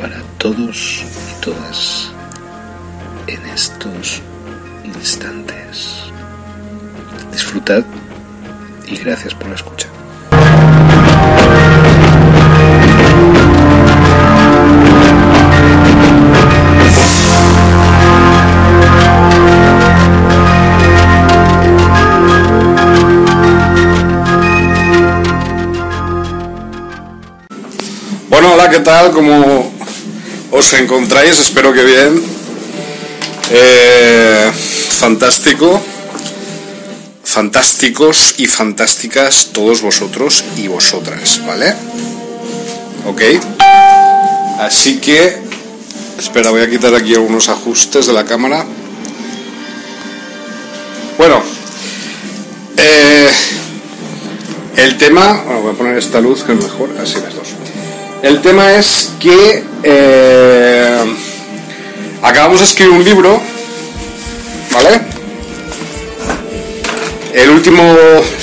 para todos y todas en estos instantes. Disfrutad y gracias por la escucha. Bueno, hola, ¿qué tal? ¿Cómo os encontráis? Espero que bien. Eh, fantástico. Fantásticos y fantásticas todos vosotros y vosotras, ¿vale? Ok. Así que... Espera, voy a quitar aquí algunos ajustes de la cámara. Bueno. eh, el tema... bueno, voy a poner esta luz que es mejor. Así. El tema es que eh, acabamos de escribir un libro, ¿vale? El último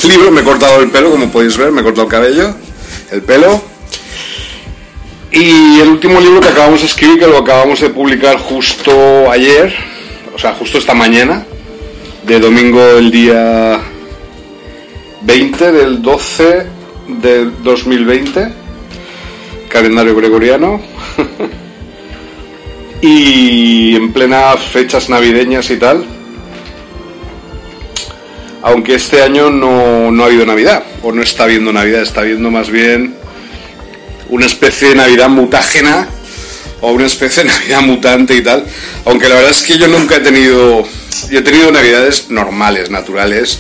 libro, me he cortado el pelo, como podéis ver, me he cortado el cabello, el pelo. Y el último libro que acabamos de escribir, que lo acabamos de publicar justo ayer, o sea, justo esta mañana, de domingo el día 20 del 12 del 2020 calendario gregoriano y en plenas fechas navideñas y tal. Aunque este año no, no ha habido Navidad, o no está habiendo Navidad, está habiendo más bien una especie de Navidad mutágena o una especie de Navidad mutante y tal. Aunque la verdad es que yo nunca he tenido, yo he tenido Navidades normales, naturales,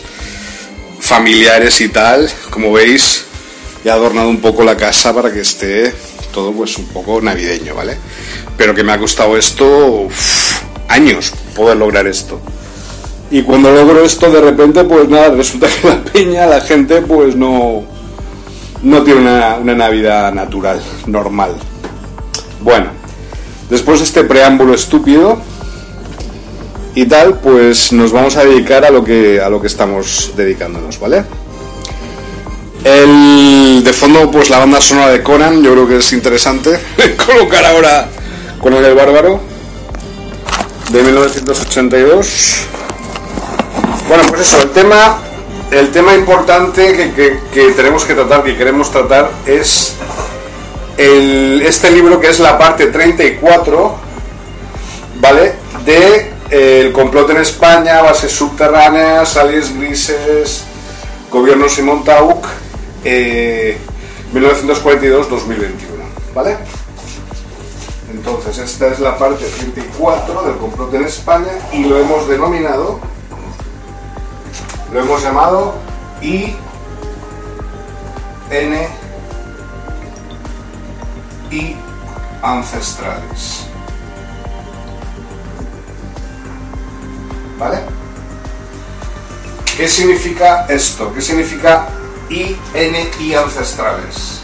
familiares y tal. Como veis, he adornado un poco la casa para que esté todo pues un poco navideño, ¿vale? Pero que me ha costado esto años poder lograr esto. Y cuando logro esto de repente pues nada, resulta que la peña, la gente pues no no tiene una, una Navidad natural, normal. Bueno, después de este preámbulo estúpido y tal, pues nos vamos a dedicar a lo que a lo que estamos dedicándonos, ¿vale? De fondo, pues la banda sonora de Conan, yo creo que es interesante colocar ahora Conan el Bárbaro de 1982. Bueno, pues eso, el tema, el tema importante que, tenemos que tratar, que queremos tratar, es este libro que es la parte 34, ¿vale? De eh, El complot en España, bases subterráneas, alias grises, Gobierno Simón Tauk, eh, 1942-2021, ¿vale? Entonces, esta es la parte 34 del complot en España y lo hemos denominado, lo hemos llamado I, N, I ancestrales. ¿Vale? ¿Qué significa esto? ¿Qué significa INI ancestrales?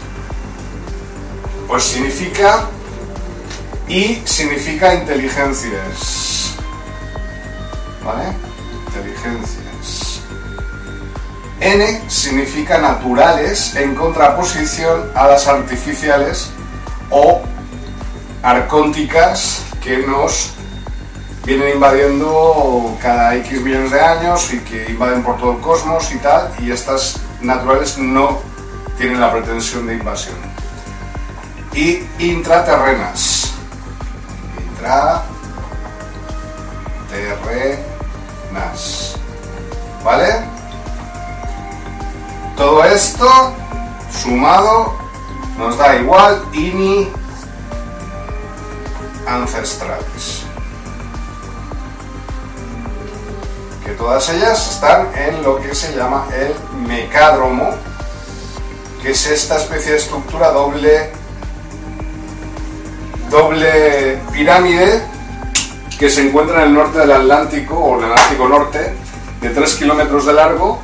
Pues significa I significa inteligencias. ¿Vale? Inteligencias. N significa naturales en contraposición a las artificiales o arcónticas que nos vienen invadiendo cada X millones de años y que invaden por todo el cosmos y tal, y estas naturales no tienen la pretensión de invasión. Y intraterrenas. Intraterrenas. ¿Vale? Todo esto sumado nos da igual INI ancestrales. Que todas ellas están en lo que se llama el mecádromo, que es esta especie de estructura doble, doble pirámide que se encuentra en el norte del Atlántico o en el Atlántico Norte, de 3 kilómetros de largo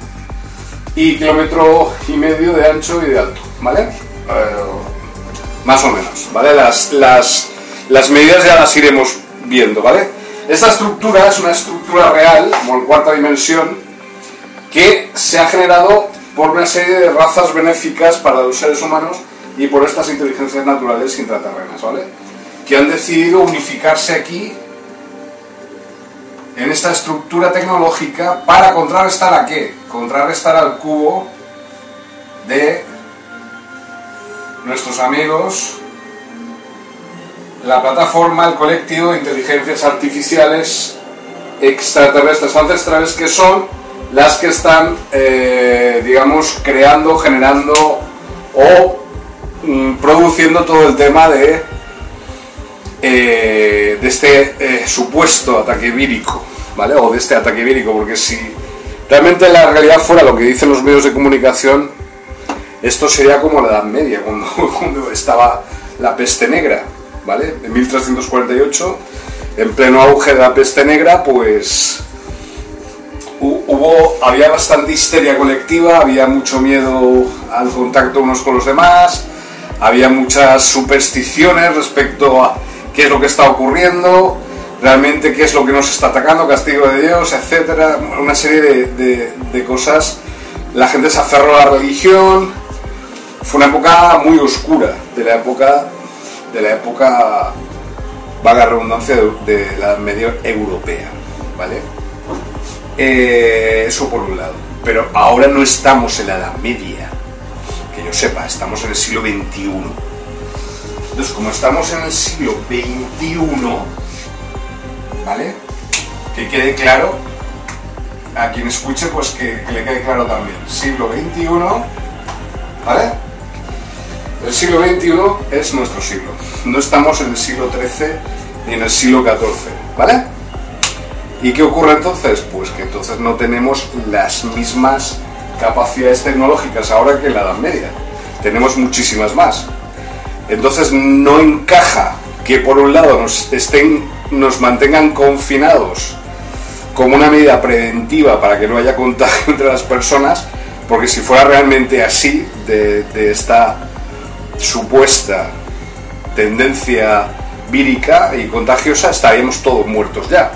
y kilómetro y medio de ancho y de alto, ¿vale? Eh, más o menos, ¿vale? Las, las, las medidas ya las iremos viendo, ¿vale? Esta estructura es una estructura real, como en cuarta dimensión, que se ha generado por una serie de razas benéficas para los seres humanos y por estas inteligencias naturales intraterrenas, ¿vale? Que han decidido unificarse aquí en esta estructura tecnológica para contrarrestar a qué? Contrarrestar al cubo de nuestros amigos, la plataforma, el colectivo de inteligencias artificiales extraterrestres ancestrales que son las que están, eh, digamos, creando, generando o mm, produciendo todo el tema de, eh, de este eh, supuesto ataque vírico, ¿vale? O de este ataque vírico, porque si realmente la realidad fuera lo que dicen los medios de comunicación, esto sería como la Edad Media, cuando, cuando estaba la peste negra, ¿vale? En 1348, en pleno auge de la peste negra, pues hubo, había bastante histeria colectiva, había mucho miedo al contacto unos con los demás, había muchas supersticiones respecto a qué es lo que está ocurriendo, realmente qué es lo que nos está atacando, castigo de Dios, etcétera, una serie de, de cosas. La gente se aferró a la religión, fue una época muy oscura de la época de la época vaga redundancia de, la medio europea vale eh, eso por un lado. Pero ahora no estamos en la edad media que yo sepa estamos en el siglo XXI entonces como estamos en el siglo XXI vale que quede claro a quien escuche pues que le quede claro también. Siglo XXI ¿vale? El siglo XXI es nuestro siglo. No estamos en el siglo XIII ni en el siglo XIV, ¿vale? ¿Y qué ocurre entonces? Pues que entonces no tenemos las mismas capacidades tecnológicas ahora que en la Edad Media. Tenemos muchísimas más. Entonces no encaja que por un lado nos, estén, nos mantengan confinados como una medida preventiva para que no haya contagio entre las personas, porque si fuera realmente así, de, de esta supuesta tendencia vírica y contagiosa, estaríamos todos muertos ya.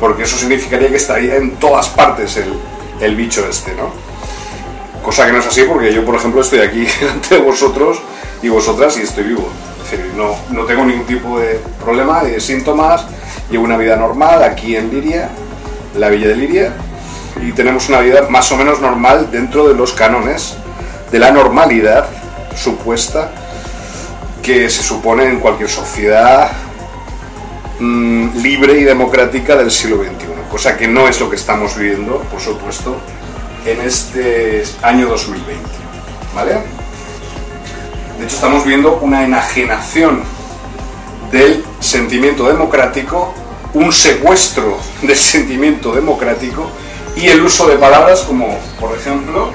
Porque eso significaría que estaría en todas partes el, bicho este, ¿no? Cosa que no es así porque yo, por ejemplo, estoy aquí ante vosotros y vosotras y estoy vivo. Es decir, no, no tengo ningún tipo de problema, de síntomas, llevo una vida normal aquí en Liria, la villa de Liria, y tenemos una vida más o menos normal dentro de los cánones de la normalidad supuesta que se supone en cualquier sociedad mm, libre y democrática del siglo XXI, cosa que no es lo que estamos viviendo, por supuesto, en este año 2020. ¿Vale? De hecho, estamos viendo una enajenación del sentimiento democrático, un secuestro del sentimiento democrático y el uso de palabras como, por ejemplo,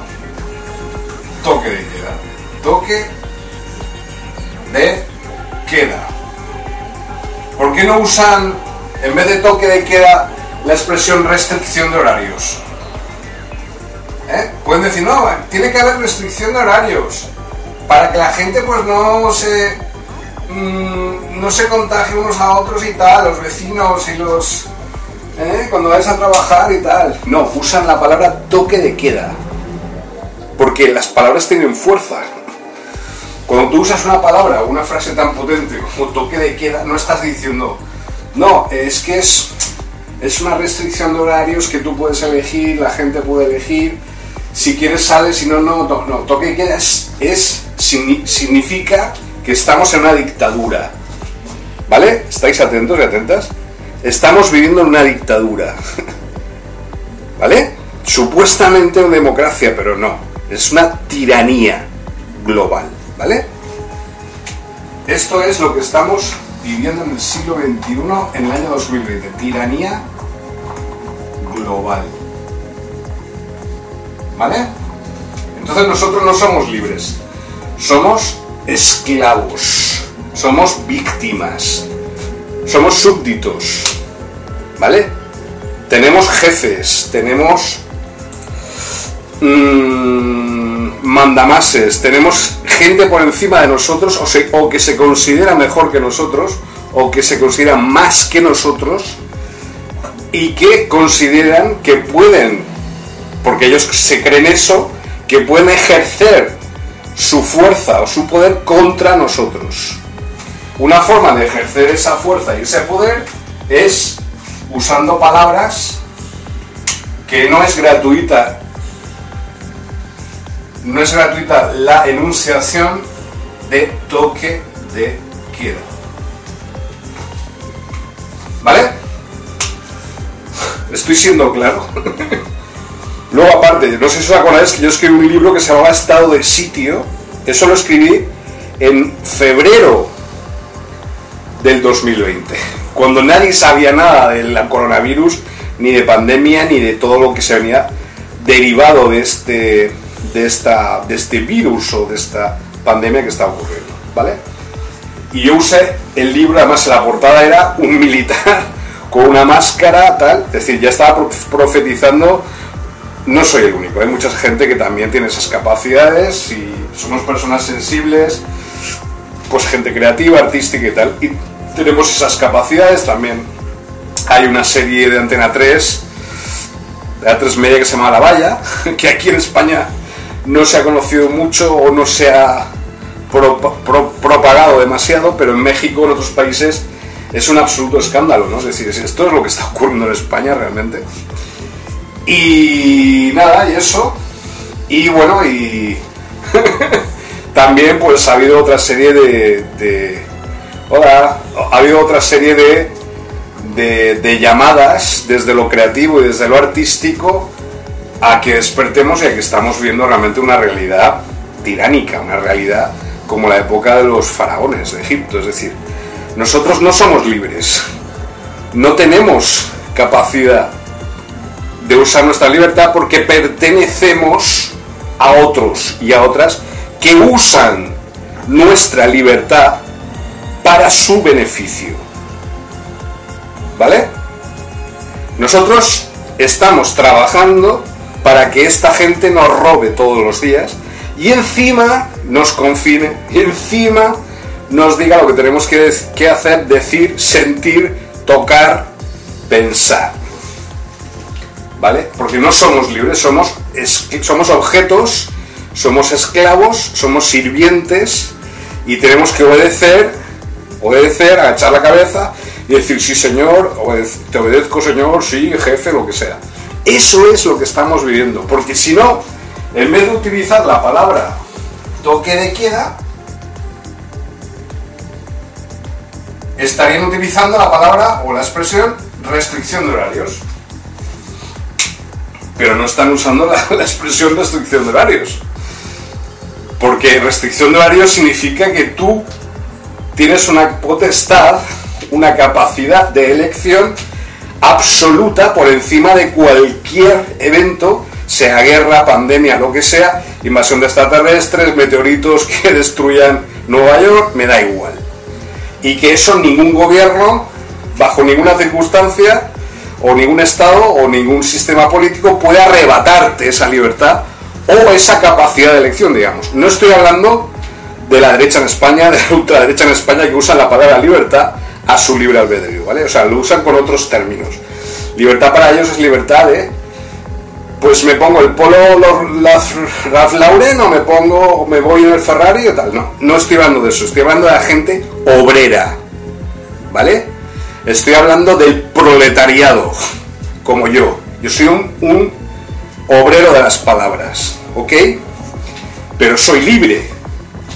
toque de. Toque de queda. ¿Por qué no usan, en vez de toque de queda, la expresión restricción de horarios? ¿Eh? Pueden decir, no, tiene que haber restricción de horarios para que la gente pues no se mm, no se contagie unos a otros y tal, los vecinos y los ¿eh? cuando vais a trabajar y tal. No, usan la palabra toque de queda. Porque las palabras tienen fuerza. Cuando tú usas una palabra o una frase tan potente como toque de queda, no estás diciendo, no, es que es, es una restricción de horarios que tú puedes elegir, la gente puede elegir, Si quieres sales, si no, no, no. Toque y queda es, es significa que estamos en una dictadura. ¿Vale? ¿Estáis atentos y atentas? Estamos viviendo en una dictadura. ¿Vale? Supuestamente una democracia, pero no. Es una tiranía global. ¿Vale? Esto es lo que estamos viviendo en el siglo XXI, en el año 2020. Tiranía global. ¿Vale? Entonces nosotros no somos libres. Somos esclavos. Somos víctimas. Somos súbditos. ¿Vale? Tenemos jefes. Tenemos... Mmm, mandamases. Tenemos gente por encima de nosotros o, o que se considera mejor que nosotros o que se considera más que nosotros y que consideran que pueden, porque ellos se creen eso, que pueden ejercer su fuerza o su poder contra nosotros. Una forma de ejercer esa fuerza y ese poder es usando palabras que no es gratuita no es gratuita la enunciación de toque de queda. ¿Vale? Estoy siendo claro. Luego, aparte, no sé si os acordáis que yo escribí un libro que se llamaba Estado de Sitio. Eso lo escribí en febrero del 2020, cuando nadie sabía nada del coronavirus, ni de pandemia, ni de todo lo que se venía derivado de este de, esta, de este virus o de esta pandemia que está ocurriendo, ¿vale? Y yo usé el libro, además la portada era un militar con una máscara, tal, es decir, ya estaba profetizando, no soy el único, hay mucha gente que también tiene esas capacidades y somos personas sensibles, pues gente creativa, artística y tal, y tenemos esas capacidades también. Hay una serie de Antena 3, de A3 Media que se llama La Valla, que aquí en España no se ha conocido mucho o no se ha propagado demasiado, pero en México, en otros países, es un absoluto escándalo, ¿no? Es decir, esto es lo que está ocurriendo en España realmente. Y nada, y eso. Y bueno, y también pues ha habido otra serie de, de, Hola, ha habido otra serie de, de, de llamadas desde lo creativo y desde lo artístico a que despertemos y a que estamos viendo realmente una realidad tiránica, una realidad como la época de los faraones de Egipto. Es decir, nosotros no somos libres, no tenemos capacidad de usar nuestra libertad porque pertenecemos a otros y a otras que usan nuestra libertad para su beneficio. ¿Vale? Nosotros estamos trabajando para que esta gente nos robe todos los días y encima nos confine y encima nos diga lo que tenemos que, hacer, decir, sentir, tocar, pensar. ¿Vale? Porque no somos libres, somos, somos objetos, somos esclavos, somos sirvientes y tenemos que obedecer, obedecer, agachar la cabeza y decir, sí señor, te obedezco señor, sí, jefe, lo que sea. Eso es lo que estamos viviendo, porque si no, en vez de utilizar la palabra toque de queda, estarían utilizando la palabra o la expresión restricción de horarios. Pero no están usando la, expresión restricción de horarios. Porque restricción de horarios significa que tú tienes una potestad, una capacidad de elección absoluta por encima de cualquier evento, sea guerra, pandemia, lo que sea, invasión de extraterrestres, meteoritos que destruyan Nueva York, me da igual. Y que eso ningún gobierno, bajo ninguna circunstancia, o ningún Estado, o ningún sistema político puede arrebatarte esa libertad o esa capacidad de elección, digamos. No estoy hablando de la derecha en España, de la ultraderecha en España que usan la palabra libertad a su libre albedrío, ¿vale? O sea, lo usan con otros términos. Libertad para ellos es libertad de, pues me pongo el polo Ralph Lauren o me pongo, me voy en el Ferrari o tal. No, no estoy hablando de eso, estoy hablando de la gente obrera, ¿vale? Estoy hablando del proletariado, como yo. Yo soy un obrero de las palabras, ¿ok? Pero soy libre.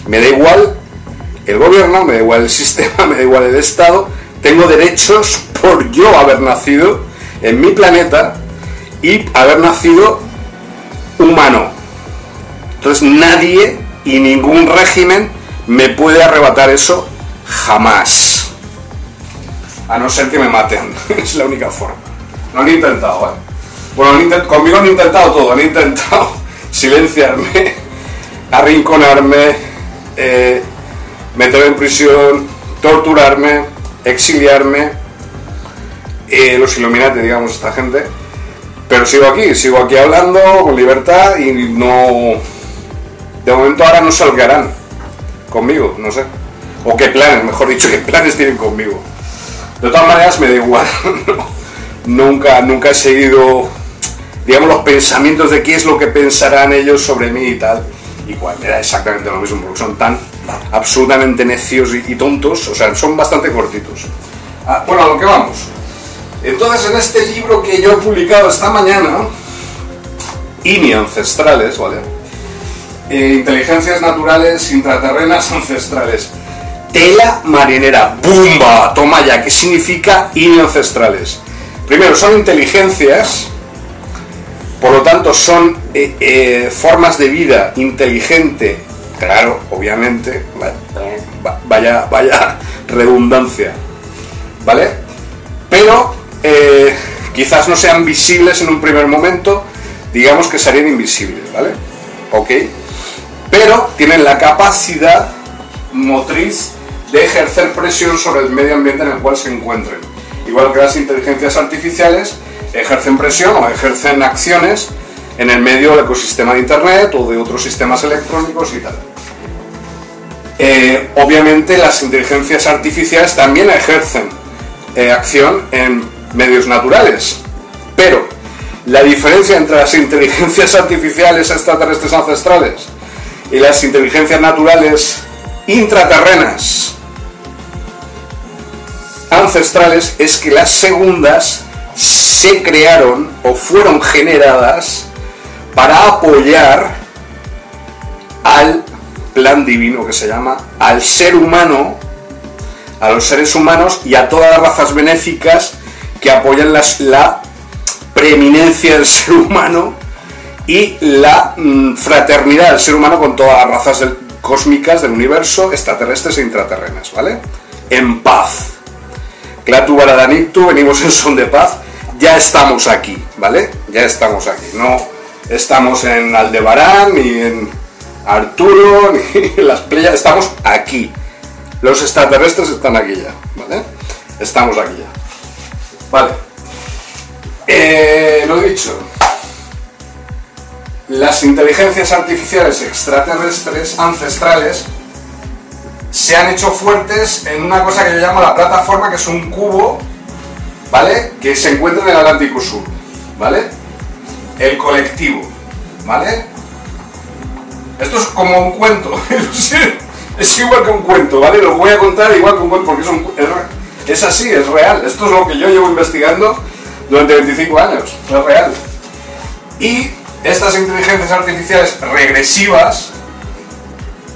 Me da igual el gobierno, me da igual el sistema, me da igual el Estado. Tengo derechos por yo haber nacido en mi planeta y haber nacido humano. Entonces nadie y ningún régimen me puede arrebatar eso jamás. A no ser que me maten. es la única forma. Lo han intentado, ¿eh? Bueno, conmigo han intentado todo. Han intentado silenciarme, arrinconarme, eh, meterme en prisión, torturarme, exiliarme. Eh, los Illuminati, digamos, esta gente. Pero sigo aquí, sigo aquí hablando con libertad y no... De momento ahora no harán conmigo, no sé. O qué planes, mejor dicho, qué planes tienen conmigo. De todas maneras me da igual. nunca, nunca he seguido, digamos, los pensamientos de qué es lo que pensarán ellos sobre mí y tal. Igual, era exactamente lo mismo, porque son tan absolutamente necios y, tontos, o sea, son bastante cortitos. Ah, bueno, a lo que vamos. Entonces, en este libro que yo he publicado esta mañana, INI Ancestrales, ¿vale? Eh, inteligencias naturales intraterrenas ancestrales tela marinera. ¡Bumba! Toma ya. ¿Qué significa ancestrales? Primero, son inteligencias, por lo tanto, son eh, eh, formas de vida inteligente, claro, obviamente, vaya, vaya redundancia, ¿vale? Pero eh, quizás no sean visibles en un primer momento, digamos que serían invisibles, ¿vale? ¿Ok? Pero tienen la capacidad motriz de ejercer presión sobre el medio ambiente en el cual se encuentren. Igual que las inteligencias artificiales ejercen presión o ejercen acciones en el medio del ecosistema de Internet o de otros sistemas electrónicos y tal. Eh, obviamente las inteligencias artificiales también ejercen eh, acción en medios naturales, pero la diferencia entre las inteligencias artificiales extraterrestres ancestrales y las inteligencias naturales intraterrenas ancestrales es que las segundas se crearon o fueron generadas para apoyar al plan divino que se llama, al ser humano, a los seres humanos y a todas las razas benéficas que apoyan la preeminencia del ser humano y la mm, fraternidad del ser humano con todas las razas cósmicas del universo, extraterrestres e intraterrenas, ¿vale? En paz. Clatu Baradanito, venimos en son de paz, ya estamos aquí, ¿vale? Ya estamos aquí, no estamos en Aldebarán, ni en Arturo, ni en las playas, estamos aquí. Los extraterrestres están aquí ya, ¿vale? Estamos aquí ya. Vale. Eh, lo dicho. Las inteligencias artificiales extraterrestres ancestrales se han hecho fuertes en una cosa que yo llamo la plataforma, que es un cubo, ¿vale? Que se encuentra en el Atlántico Sur, ¿vale? El colectivo, ¿vale? Esto es como un cuento, es igual que un cuento, ¿vale? Lo voy a contar igual que un cuento porque es, es así, es real. Esto es lo que yo llevo investigando durante 25 años, es real. Y estas inteligencias artificiales regresivas,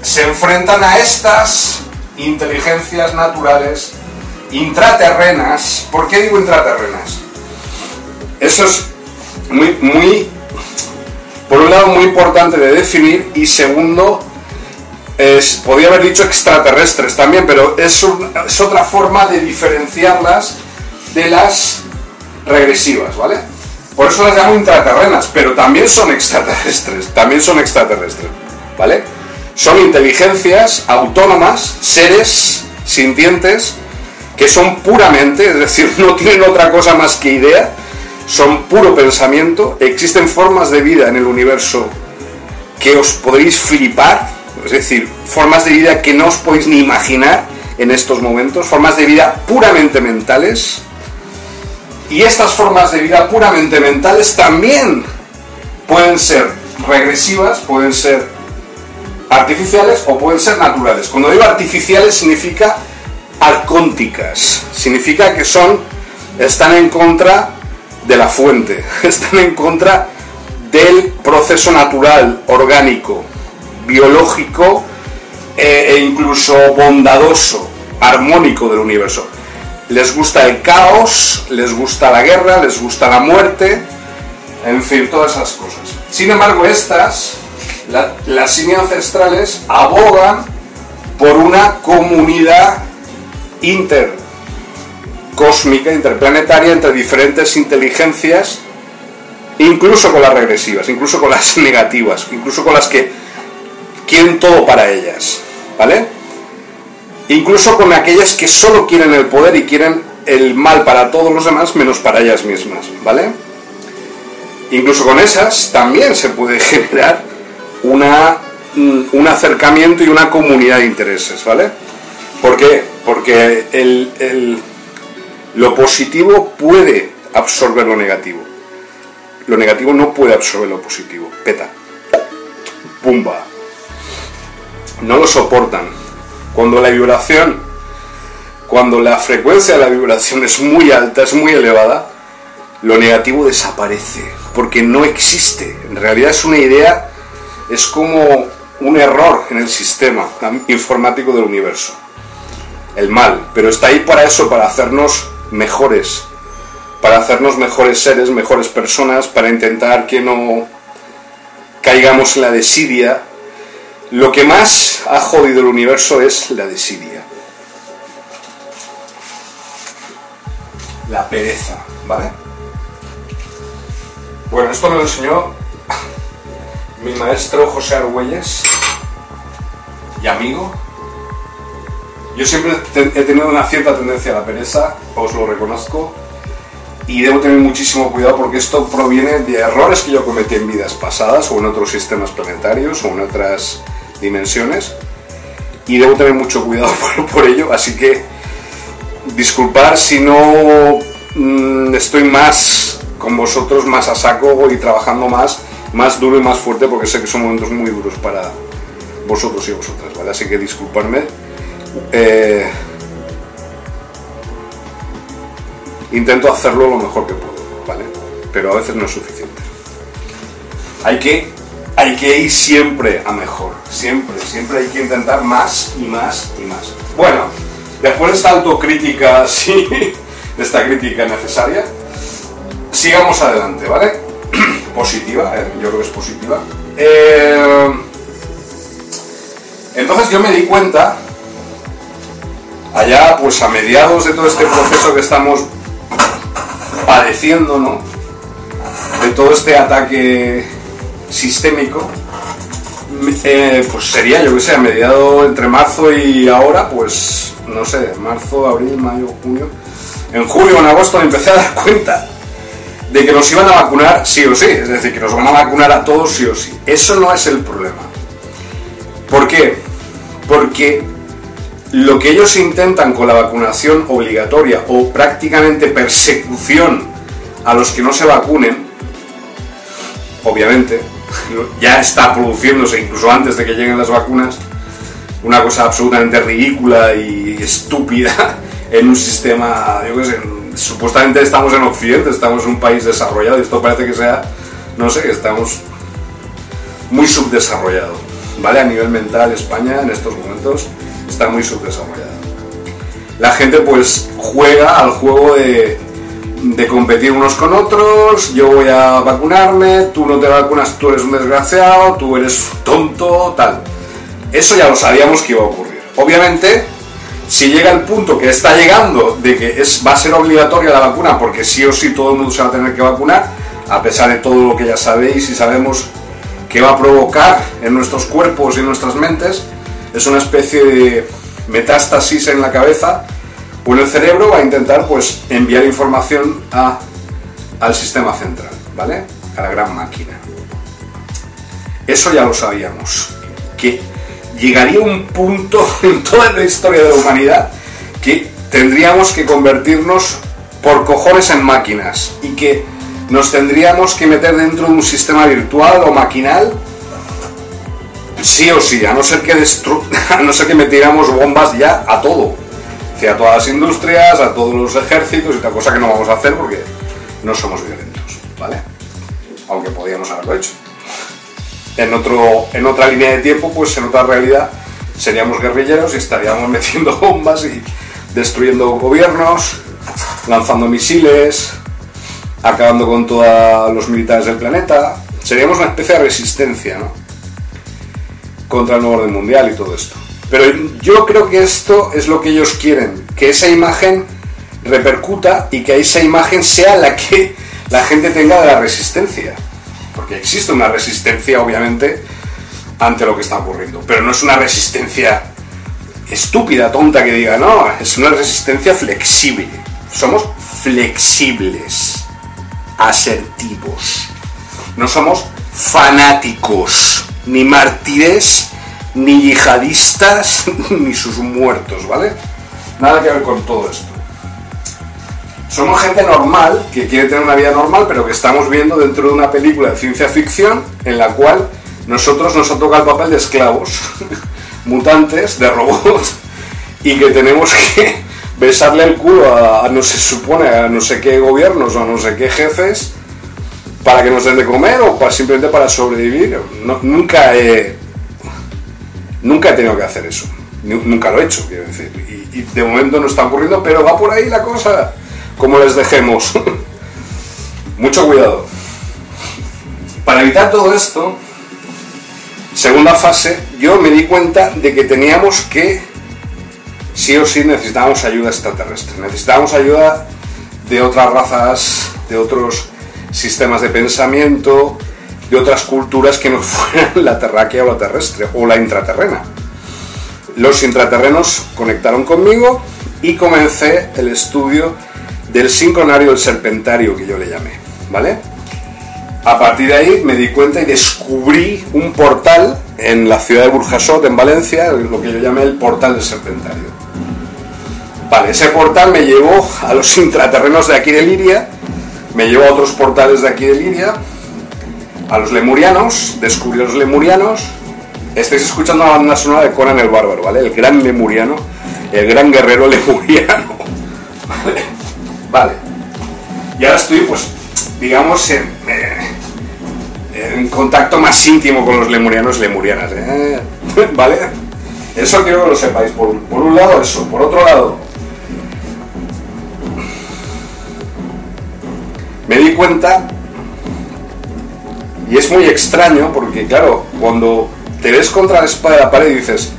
se enfrentan a estas inteligencias naturales intraterrenas. ¿Por qué digo intraterrenas? Eso es muy, muy, por un lado muy importante de definir y segundo, es, podría haber dicho extraterrestres también, pero es, es otra forma de diferenciarlas de las regresivas, ¿vale? Por eso las llamo intraterrenas, pero también son extraterrestres, también son extraterrestres, ¿vale? Son inteligencias autónomas, seres sintientes, que son puramente, es decir, no tienen otra cosa más que idea, son puro pensamiento, existen formas de vida en el universo que os podréis flipar, es decir, formas de vida que no os podéis ni imaginar en estos momentos, formas de vida puramente mentales, y estas formas de vida puramente mentales también pueden ser regresivas, pueden ser artificiales o pueden ser naturales. Cuando digo artificiales significa arcónticas, significa que son, están en contra de la fuente, están en contra del proceso natural, orgánico, biológico e incluso bondadoso, armónico del universo. Les gusta el caos, les gusta la guerra, les gusta la muerte, en fin, todas esas cosas. Sin embargo, estas, las simios ancestrales, abogan por una comunidad intercósmica, interplanetaria, entre diferentes inteligencias, incluso con las regresivas, incluso con las negativas, incluso con las que quieren todo para ellas, ¿vale? Incluso con aquellas que solo quieren el poder y quieren el mal para todos los demás menos para ellas mismas, ¿vale? Incluso con esas también se puede generar una, un acercamiento y una comunidad de intereses, ¿vale? ¿Por qué? Porque el, lo positivo puede absorber lo negativo. Lo negativo no puede absorber lo positivo. Peta. Pumba. No lo soportan. Cuando la vibración, cuando la frecuencia de la vibración es muy alta, es muy elevada, lo negativo desaparece, porque no existe. En realidad es una idea, es como un error en el sistema informático del universo. El mal, pero está ahí para eso, para hacernos mejores, para hacernos mejores seres, mejores personas, para intentar que no caigamos en la desidia. Lo que más ha jodido el universo es la desidia. La pereza, ¿vale? Bueno, esto me lo enseñó mi maestro José Argüelles y amigo. Yo siempre he tenido una cierta tendencia a la pereza, os lo reconozco, y debo tener muchísimo cuidado porque esto proviene de errores que yo cometí en vidas pasadas o en otros sistemas planetarios o en otras dimensiones, y debo tener mucho cuidado por, ello, así que disculpar si no mm, estoy más con vosotros más a saco y trabajando más, más duro y más fuerte porque sé que son momentos muy duros para vosotros y vosotras, ¿vale? Así que disculpadme. Eh, intento hacerlo lo mejor que puedo, ¿vale? Pero a veces no es suficiente. Hay que, hay que ir siempre a mejor, siempre, siempre hay que intentar más y más y más. Bueno, después de esta autocrítica, sí, de esta crítica necesaria, sigamos adelante, ¿vale? positiva, eh, yo creo que es positiva. Eh, entonces yo me di cuenta, allá pues a mediados de todo este proceso que estamos padeciendo, ¿no? De todo este ataque sistémico, eh, pues sería, yo que sé, a mediados entre marzo y ahora, pues no sé, marzo, abril, mayo, junio. En julio o en agosto me empecé a dar cuenta de que nos iban a vacunar sí o sí, es decir, que nos van a vacunar a todos sí o sí. Eso no es el problema. ¿Por qué? Porque lo que ellos intentan con la vacunación obligatoria o prácticamente persecución a los que no se vacunen, obviamente, ya está produciéndose incluso antes de que lleguen las vacunas, una cosa absolutamente ridícula y estúpida en un sistema, yo qué sé, supuestamente estamos en Occidente, estamos en un país desarrollado y esto parece que sea, no sé, estamos muy subdesarrollado, ¿vale? A nivel mental España en estos momentos está muy subdesarrollada. La gente pues juega al juego de, competir unos con otros, yo voy a vacunarme, tú no te vacunas, tú eres un desgraciado, tú eres tonto, tal. Eso ya lo sabíamos que iba a ocurrir. Obviamente, si llega el punto que está llegando de que es, va a ser obligatoria la vacuna, porque sí o sí todo el mundo se va a tener que vacunar, a pesar de todo lo que ya sabéis y sabemos que va a provocar en nuestros cuerpos y en nuestras mentes, es una especie de metástasis en la cabeza o el cerebro, va a intentar pues enviar información a, al sistema central, ¿vale? A la gran máquina. Eso ya lo sabíamos. Que llegaría un punto en toda la historia de la humanidad que tendríamos que convertirnos por cojones en máquinas y que nos tendríamos que meter dentro de un sistema virtual o maquinal sí o sí, a no ser que a no ser que metiéramos bombas ya a todo, a todas las industrias, a todos los ejércitos y tal cosa que no vamos a hacer porque no somos violentos, ¿vale? aunque podíamos haberlo hecho. En, otro, en otra línea de tiempo, pues en otra realidad, seríamos guerrilleros y estaríamos metiendo bombas y destruyendo gobiernos, lanzando misiles, acabando con todos los militares del planeta. Seríamos una especie de resistencia, ¿no? Contra el nuevo orden mundial y todo esto. Pero yo creo que esto es lo que ellos quieren, que esa imagen repercuta y que esa imagen sea la que la gente tenga de la resistencia. Porque existe una resistencia, obviamente, ante lo que está ocurriendo. Pero no es una resistencia estúpida, tonta, que diga, no, es una resistencia flexible. Somos flexibles, asertivos. No somos fanáticos, ni mártires, ni yihadistas, ni sus muertos, ¿vale? Nada que ver con todo esto. Somos gente normal, que quiere tener una vida normal, pero que estamos viendo dentro de una película de ciencia ficción en la cual nosotros nos ha tocado el papel de esclavos, mutantes, de robots, y que tenemos que besarle el culo a, no se supone, a no sé qué gobiernos o a no sé qué jefes para que nos den de comer o simplemente para sobrevivir. nunca he, nunca he tenido que hacer eso. Nunca lo he hecho, quiero decir. Y, y de momento no está ocurriendo, pero va por ahí la cosa. Como les dejemos. Mucho cuidado. Para evitar todo esto, segunda fase, yo me di cuenta de que teníamos que, sí o sí, necesitábamos ayuda extraterrestre. Necesitábamos ayuda de otras razas, de otros sistemas de pensamiento, de otras culturas que no fueran la terráquea o la terrestre o la intraterrena. Los intraterrenos conectaron conmigo y comencé el estudio del sincronario del serpentario que yo le llamé, ¿vale? A partir de ahí me di cuenta y descubrí un portal en la ciudad de Burjasot, en Valencia, lo que yo llamé el portal del serpentario. Vale, ese portal me llevó a los intraterrenos de aquí de Liria, me llevó a otros portales de aquí de Liria, a los lemurianos, descubrí a los lemurianos. Estáis escuchando la banda sonora de Conan el Bárbaro, ¿vale? El gran lemuriano, el gran guerrero lemuriano. ¿Vale? Vale. Y ahora estoy, pues, digamos, en, en contacto más íntimo con los lemurianos y lemurianas. ¿eh? ¿Vale? Eso quiero que lo sepáis. Por un lado, eso. Por otro lado, me di cuenta, y es muy extraño, porque claro, cuando te ves contra la espada de la pared y dices,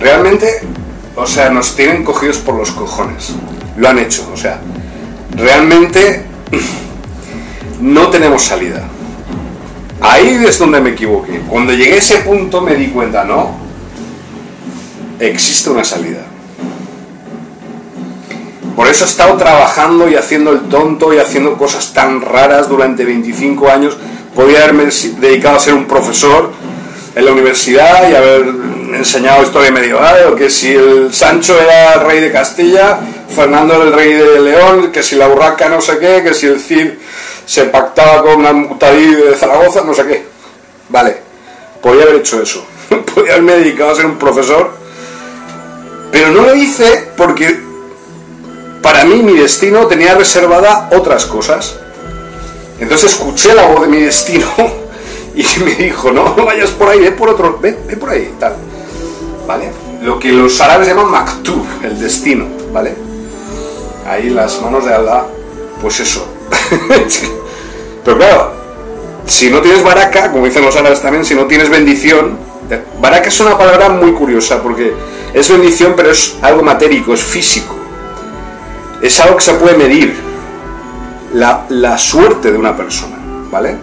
realmente, o sea, nos tienen cogidos por los cojones. Lo han hecho, o sea, realmente no tenemos salida. Ahí es donde me equivoqué. Cuando llegué a ese punto me di cuenta, no, existe una salida. Por eso he estado trabajando y haciendo el tonto y haciendo cosas tan raras durante 25 años. Podía haberme dedicado a ser un profesor en la universidad y haber enseñado historia medieval, o que si el Sancho era rey de Castilla, Fernando era el rey de León, que si la urraca no sé qué, que si el Cid se pactaba con Mutadí de Zaragoza, no sé qué. Vale, podía haber hecho eso. podía haberme dedicado a ser un profesor, pero no lo hice porque para mí mi destino tenía reservada otras cosas. Entonces escuché la voz de mi destino y me dijo, no, vayas por ahí, ve por otro, ve, ve por ahí, tal. ¿Vale? Lo que los árabes llaman maktub, el destino, ¿vale? Ahí las manos de Allah, pues eso. Pero claro, si no tienes baraka, como dicen los árabes también, si no tienes bendición, baraka es una palabra muy curiosa porque es bendición, pero es algo matérico, es físico es algo que se puede medir. La, suerte de una persona, ¿vale?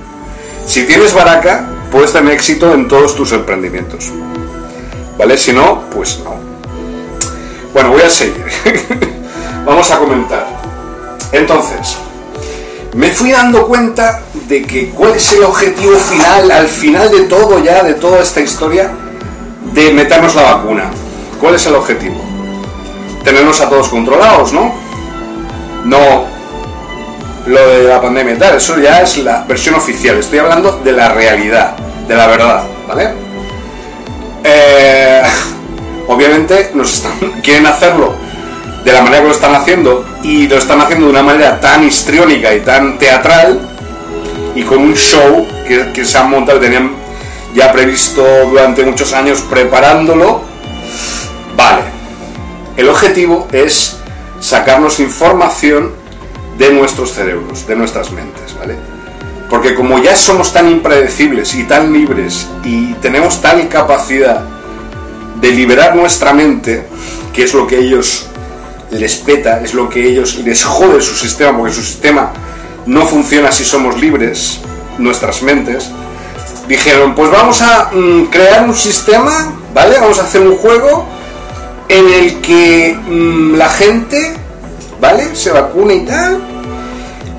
Si tienes baraca, puedes tener éxito en todos tus emprendimientos. ¿Vale? Si no, pues no. Bueno, voy a seguir. Vamos a comentar. Entonces, me fui dando cuenta de que cuál es el objetivo final, al final de todo ya, de toda esta historia, de meternos la vacuna. ¿Cuál es el objetivo? Tenernos a todos controlados, ¿no? No lo de la pandemia tal, eso ya es la versión oficial, estoy hablando de la realidad, de la verdad, ¿vale? Eh, obviamente nos están, quieren hacerlo de la manera que lo están haciendo y lo están haciendo de una manera tan histriónica y tan teatral y con un show que, que se han montado, tenían ya previsto durante muchos años preparándolo. Vale, el objetivo es sacarnos información de nuestros cerebros, de nuestras mentes, ¿vale? Porque como ya somos tan impredecibles y tan libres y tenemos tal capacidad de liberar nuestra mente, que es lo que ellos les peta, es lo que ellos les jode su sistema, porque su sistema no funciona si somos libres, nuestras mentes, dijeron, pues vamos a mm, crear un sistema, ¿vale? Vamos a hacer un juego en el que mm, la gente, ¿vale? Se vacune y tal,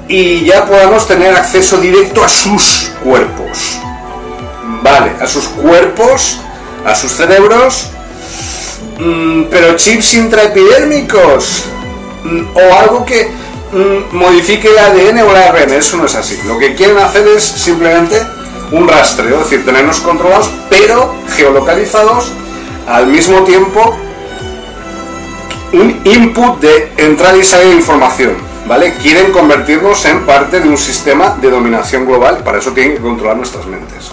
y ya podamos tener acceso directo a sus cuerpos, ¿vale? A sus cuerpos, a sus cerebros, mm, pero chips intraepidérmicos, o algo que modifique el ADN o el ARN, eso no es así. Lo que quieren hacer es simplemente un rastreo, es decir, tenernos controlados, pero geolocalizados al mismo tiempo un input de entrada y salida de información, ¿vale? Quieren convertirnos en parte de un sistema de dominación global, para eso tienen que controlar nuestras mentes.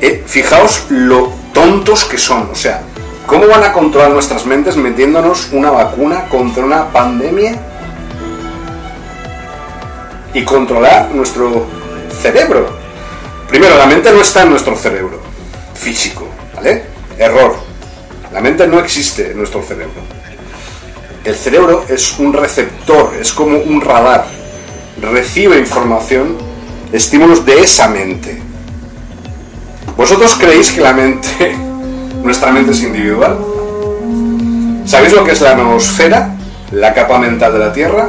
Eh, fijaos lo tontos que son, o sea, ¿cómo van a controlar nuestras mentes metiéndonos una vacuna contra una pandemia y controlar nuestro cerebro. Primero, la mente no está en nuestro cerebro físico, ¿vale? Error. La mente no existe en nuestro cerebro. El cerebro es un receptor, es como un radar. Recibe información, estímulos de esa mente. ¿Vosotros creéis que la mente, nuestra mente es individual? ¿Sabéis lo que es la noosfera? La capa mental de la Tierra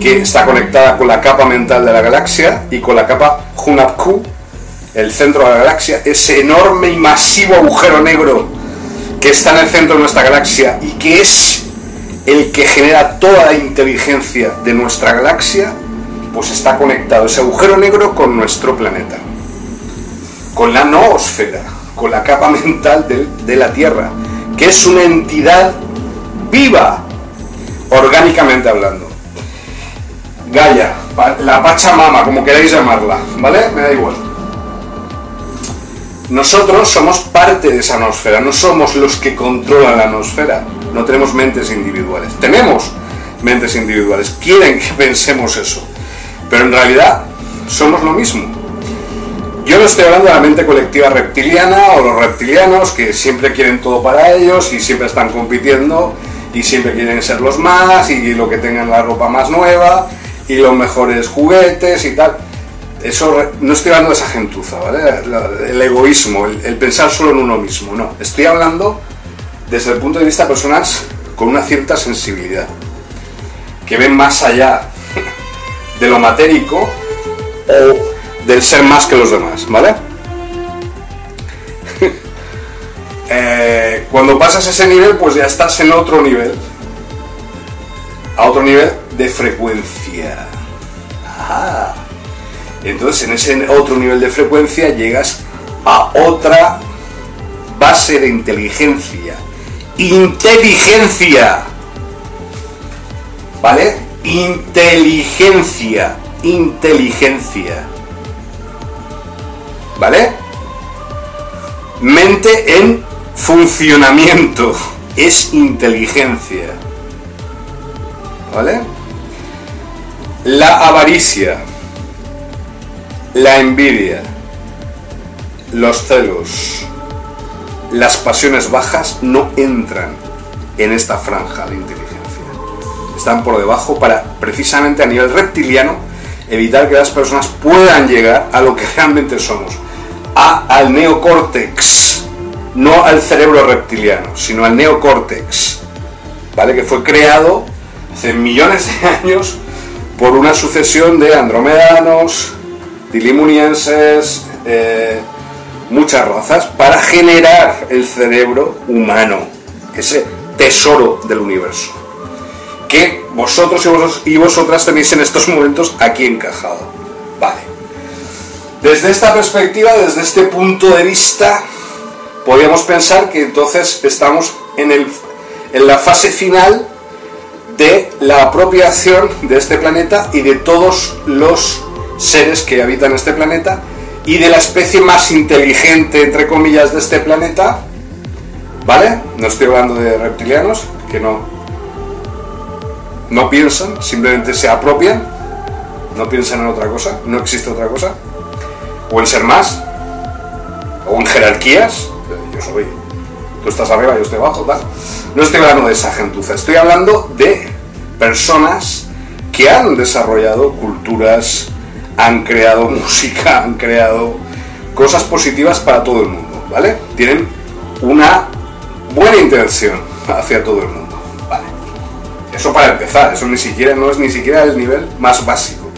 que está conectada con la capa mental de la galaxia y con la capa Hunapku, el centro de la galaxia, ese enorme y masivo agujero negro que está en el centro de nuestra galaxia y que es el que genera toda la inteligencia de nuestra galaxia, pues está conectado ese agujero negro con nuestro planeta, con la noosfera, con la capa mental de, de la Tierra, que es una entidad viva, orgánicamente hablando. Gaia, la Pachamama, como queráis llamarla, ¿vale? Me da igual. Nosotros somos parte de esa nosfera, no somos los que controlan la nosfera, no tenemos mentes individuales. Tenemos mentes individuales, quieren que pensemos eso, pero en realidad somos lo mismo. Yo no estoy hablando de la mente colectiva reptiliana o los reptilianos que siempre quieren todo para ellos y siempre están compitiendo y siempre quieren ser los más y lo que tengan la ropa más nueva y los mejores juguetes y tal. Eso no estoy hablando de esa gentuza, ¿vale? El egoísmo, el, pensar solo en uno mismo, no. Estoy hablando desde el punto de vista personal con una cierta sensibilidad, que ven más allá de lo matérico o del ser más que los demás, ¿vale? Eh, cuando pasas ese nivel, pues ya estás en otro nivel, a otro nivel de frecuencia. Entonces en ese otro nivel de frecuencia llegas a otra base de inteligencia. Inteligencia. ¿Vale? Inteligencia. Inteligencia. ¿Vale? Mente en funcionamiento. Es inteligencia. ¿Vale? La avaricia, la envidia, los celos, las pasiones bajas no entran en esta franja de inteligencia. Están por debajo para, precisamente a nivel reptiliano, evitar que las personas puedan llegar a lo que realmente somos, a, al neocórtex, no al cerebro reptiliano, sino al neocórtex, ¿vale? Que fue creado hace millones de años por una sucesión de andromedanos, dilimunienses, eh, muchas razas, para generar el cerebro humano, ese tesoro del universo, que vosotros y, vosotras tenéis en estos momentos aquí encajado. Vale. Desde esta perspectiva, desde este punto de vista, podríamos pensar que entonces estamos en, el, en la fase final de la apropiación de este planeta y de todos los seres que habitan este planeta y de la especie más inteligente, entre comillas, de este planeta, ¿vale? No estoy hablando de reptilianos, que no, no piensan, simplemente se apropian, no piensan en otra cosa, no existe otra cosa, o en ser más, o en jerarquías, yo soy, tú estás arriba, yo estoy abajo, tal. No estoy hablando de esa gentuza, estoy hablando de personas que han desarrollado culturas, han creado música, han creado cosas positivas para todo el mundo, ¿vale? Tienen una buena intención hacia todo el mundo, ¿vale? Eso para empezar, eso ni siquiera no es ni siquiera el nivel más básico,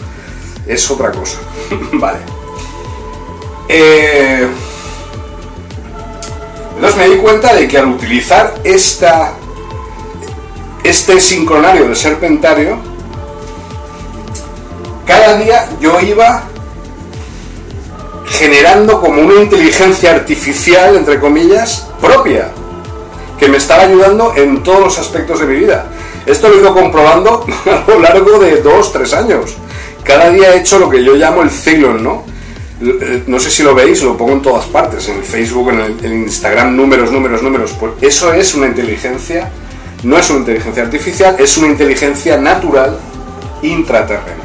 es otra cosa, ¿vale? Eh, entonces me di cuenta de que al utilizar esta, este sincronario de serpentario, cada día yo iba generando como una inteligencia artificial, entre comillas, propia, que me estaba ayudando en todos los aspectos de mi vida. Esto lo he ido comprobando a lo largo de dos, tres años. Cada día he hecho lo que yo llamo el Ceylon, ¿no? Eh, no sé si lo veis, lo pongo en todas partes, en el Facebook, en el Instagram, números, números, números. Pues eso es una inteligencia, no es una inteligencia artificial, es una inteligencia natural intraterrena.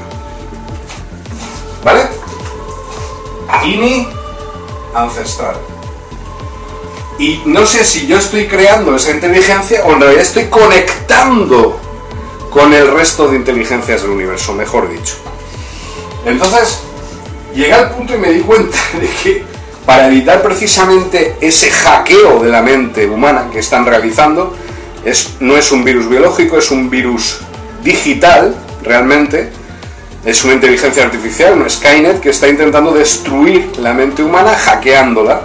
¿Vale? INI ancestral. Y no sé si yo estoy creando esa inteligencia o en realidad estoy conectando con el resto de inteligencias del universo, mejor dicho. Entonces, llegué al punto y me di cuenta de que para evitar precisamente ese hackeo de la mente humana que están realizando, es, no es un virus biológico, es un virus digital, realmente, es una inteligencia artificial, un Skynet, que está intentando destruir la mente humana hackeándola.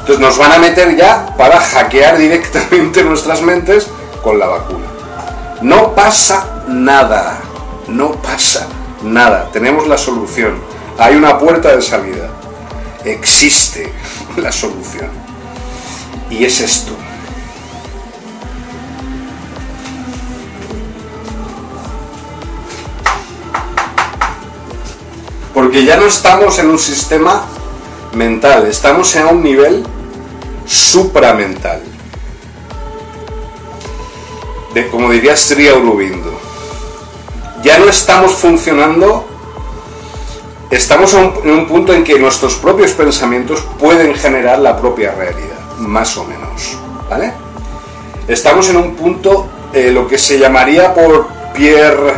Entonces nos van a meter ya para hackear directamente nuestras mentes con la vacuna. No pasa nada, no pasa nada, tenemos la solución hay una puerta de salida. Existe la solución. Y es esto. Porque ya no estamos en un sistema mental, estamos en un nivel supramental. De, como diría Sri Aurobindo, ya no estamos funcionando estamos en un, punto en que nuestros propios pensamientos pueden generar la propia realidad, más o menos. ¿Vale? Estamos en un punto, eh, lo que se llamaría por Pierre...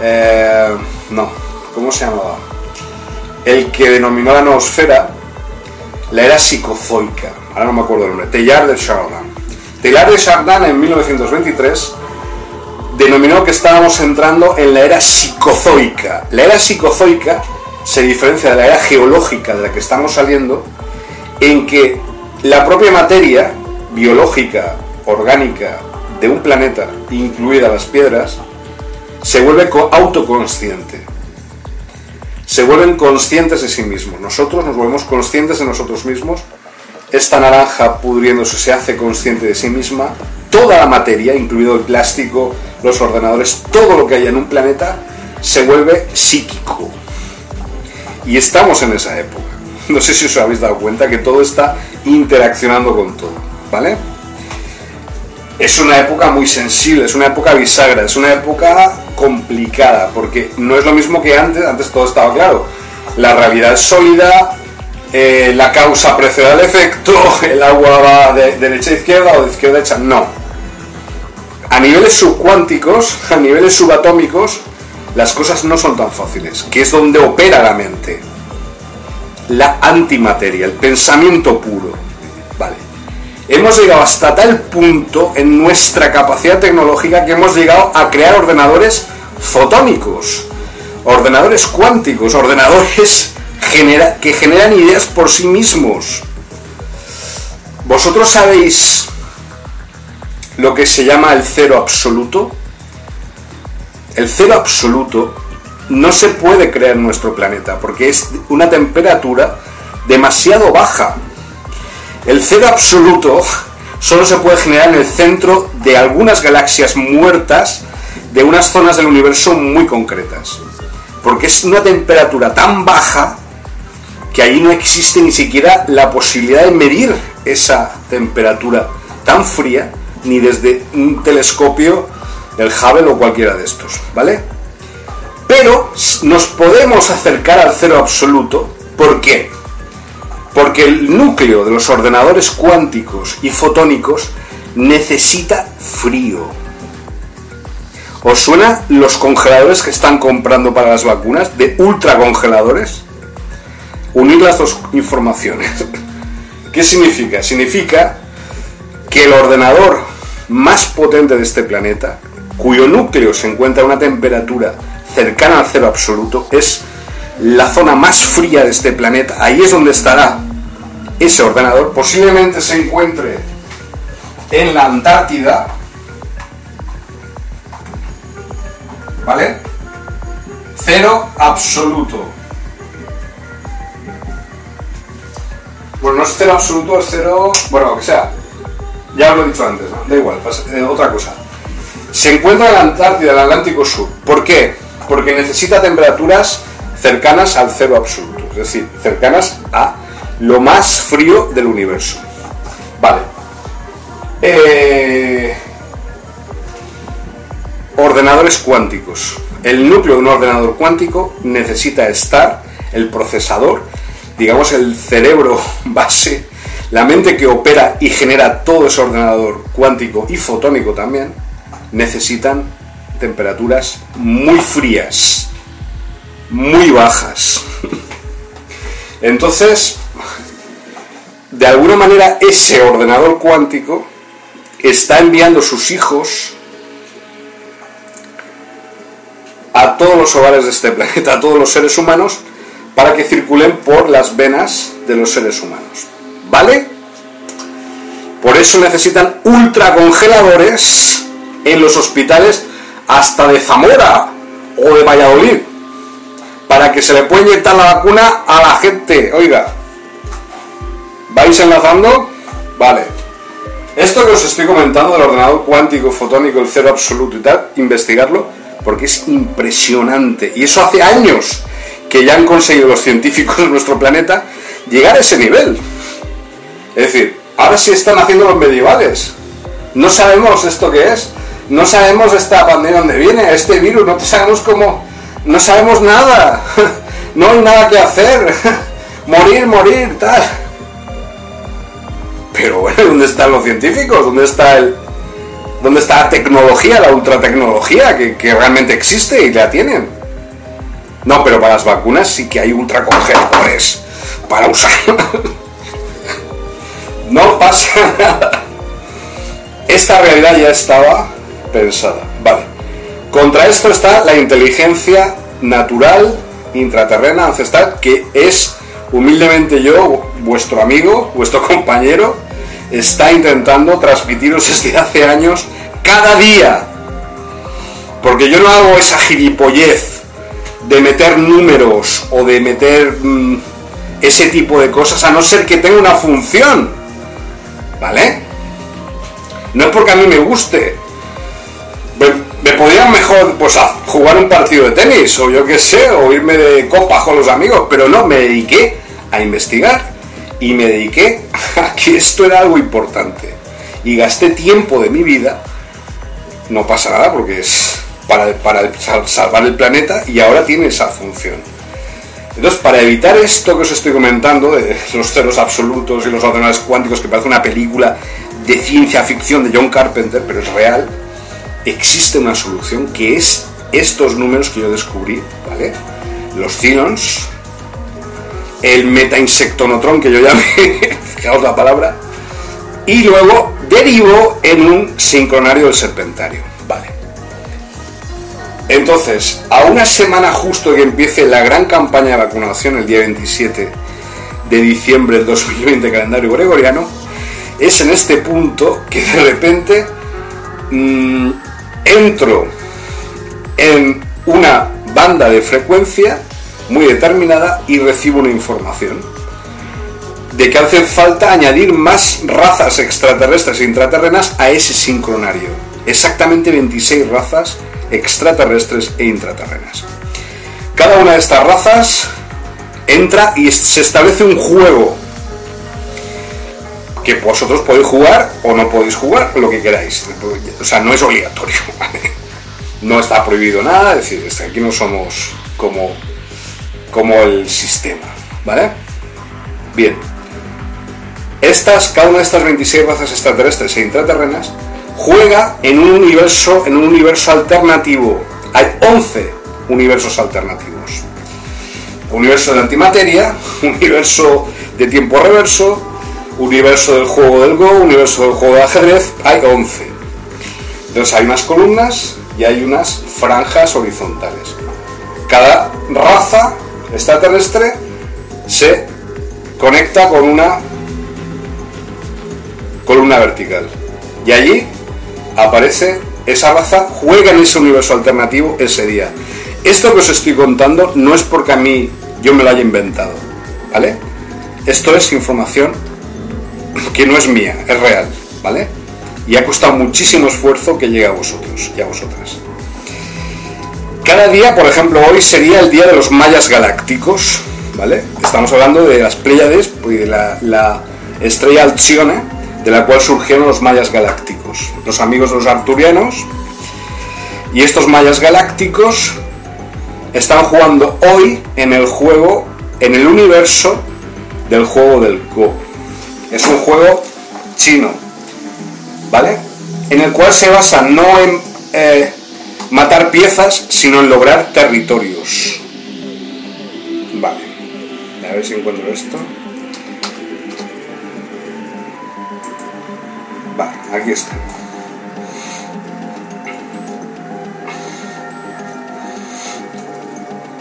Eh, no, ¿cómo se llamaba? El que denominó la noosfera la era psicozoica. Ahora no me acuerdo el nombre. Teilhard de Chardin. Teilhard de Chardin en 1923 denominó que estábamos entrando en la era psicozoica. La era psicozoica se diferencia de la era geológica de la que estamos saliendo en que la propia materia biológica, orgánica de un planeta, incluida las piedras, se vuelve autoconsciente. Se vuelven conscientes de sí mismos. Nosotros nos volvemos conscientes de nosotros mismos. Esta naranja pudriéndose se hace consciente de sí misma. Toda la materia, incluido el plástico, los ordenadores, todo lo que hay en un planeta, se vuelve psíquico, y estamos en esa época. No sé si os habéis dado cuenta que todo está interaccionando con todo, ¿vale? Es una época muy sensible, es una época bisagra, es una época complicada, porque no es lo mismo que antes, antes todo estaba claro. La realidad es sólida, eh, la causa precede al efecto, el agua va de derecha a izquierda o de izquierda a derecha, no. A niveles subcuánticos, a niveles subatómicos, las cosas no son tan fáciles, que es donde opera la mente. La antimateria, el pensamiento puro. Hemos llegado hasta tal punto en nuestra capacidad tecnológica que hemos llegado a crear ordenadores fotónicos, ordenadores cuánticos, ordenadores que generan ideas por sí mismos. ¿Vosotros sabéis lo que se llama el cero absoluto? El cero absoluto no se puede crear en nuestro planeta porque es una temperatura demasiado baja. El cero absoluto solo se puede generar en el centro de algunas galaxias muertas de unas zonas del universo muy concretas. Porque es una temperatura tan baja que allí no existe ni siquiera la posibilidad de medir esa temperatura tan fría ni desde un telescopio, el Hubble o cualquiera de estos, ¿vale? Pero nos podemos acercar al cero absoluto, ¿por qué? Porque el núcleo de los ordenadores cuánticos y fotónicos necesita frío. ¿Os suena los congeladores que están comprando para las vacunas de ultracongeladores? Unir las dos informaciones. ¿Qué significa? Significa que el ordenador más potente de este planeta, cuyo núcleo se encuentra a una temperatura cercana al cero absoluto, es la zona más fría de este planeta. Ahí es donde estará ese ordenador. Posiblemente se encuentre en la Antártida. ¿Vale? Cero absoluto. Bueno, no es cero absoluto, es cero. Bueno, lo que sea. Ya lo he dicho antes. Da igual, eh, otra cosa. Se encuentra en la Antártida, el Atlántico Sur. ¿Por qué? Porque necesita temperaturas cercanas al cero absoluto, es decir, cercanas a lo más frío del universo. Vale. Eh, ordenadores cuánticos. El núcleo de un ordenador cuántico necesita estar el procesador, digamos el cerebro base, la mente que opera y genera todo ese ordenador cuántico y fotónico también, necesitan temperaturas muy frías, muy bajas. Entonces, de alguna manera ese ordenador cuántico está enviando sus hijos a todos los hogares de este planeta, a todos los seres humanos, para que circulen por las venas de los seres humanos. ¿Vale? Por eso necesitan ultracongeladores en los hospitales hasta de Zamora o de Valladolid para que se le pueda inyectar la vacuna a la gente. Oiga, ¿vais enlazando? Vale. Esto que os estoy comentando del ordenador cuántico, fotónico, el cero absoluto y tal, investigarlo, porque es impresionante. Y eso hace años que ya han conseguido los científicos de nuestro planeta llegar a ese nivel. Es decir, ahora sí están haciendo los medievales. No sabemos esto que es. No sabemos esta pandemia dónde viene, este virus, no sabemos cómo, no sabemos nada, no hay nada que hacer, morir, morir, tal. Pero bueno, ¿dónde están los científicos? ¿Dónde está el, dónde está la tecnología, la ultratecnología que, que realmente existe y la tienen? No, pero para las vacunas sí que hay ultracongeladores para usar. no pasa nada. Esta realidad ya estaba pensada. Contra esto está la inteligencia natural, intraterrena, ancestral, que es humildemente yo, vuestro amigo, vuestro compañero, está intentando transmitiros desde hace años cada día. Porque yo no hago esa gilipollez de meter números o de meter mm, ese tipo de cosas, a no ser que tenga una función. ¿Vale? No es porque a mí me guste, me, podían mejor pues jugar un partido de tenis o yo qué sé, o irme de copa con los amigos, pero no, me dediqué a investigar y me dediqué a que esto era algo importante. Y gasté tiempo de mi vida, no pasa nada porque es para, para salvar el planeta y ahora tiene esa función. Entonces, para evitar esto que os estoy comentando, de los ceros absolutos y los ordenadores cuánticos, que parece una película de ciencia ficción de John Carpenter, pero es real, existe una solución que es estos números que yo descubrí, ¿vale? Los Zinons, el meta-insectonotron que yo llamé, fijaos la palabra, y luego derivo en un sincronario del serpentario, ¿vale? Entonces, a una semana justo que empiece la gran campaña de vacunación el día 27 de diciembre del 2020 calendario gregoriano, es en este punto que de repente mmm, entro en una banda de frecuencia muy determinada y recibo una información de que hace falta añadir más razas extraterrestres e intraterrenas a ese sincronario. Exactamente 26 razas extraterrestres e intraterrenas. Cada una de estas razas entra y se establece un juego que vosotros podéis jugar o no podéis jugar, lo que queráis. O sea, no es obligatorio. No está prohibido nada, es decir, aquí no somos como, como el sistema, ¿vale? Bien. Estas, cada una de estas 26 razas extraterrestres e intraterrenas juega en un universo, en un universo alternativo. Hay 11 universos alternativos. Universo de antimateria, universo de tiempo reverso, universo del juego del Go, universo del juego de ajedrez, hay 11. Entonces hay unas columnas y hay unas franjas horizontales. Cada raza extraterrestre se conecta con una columna vertical. Y allí aparece esa raza, juega en ese universo alternativo ese día. Esto que os estoy contando no es porque a mí yo me lo haya inventado, ¿vale? Esto es información que no es mía, es real, ¿vale? Y ha costado muchísimo esfuerzo que llegue a vosotros y a vosotras. Cada día, por ejemplo, hoy sería el día de los mayas galácticos, ¿vale? Estamos hablando de las Pléyades y de la, estrella Alcione, de la cual surgieron los mayas galácticos, los amigos de los arturianos. Y estos mayas galácticos están jugando hoy en el juego, en el universo del juego del Go. Es un juego chino, ¿vale? En el cual se basa no en eh, matar piezas, sino en lograr territorios. Vale, a ver si encuentro esto. Vale, aquí está.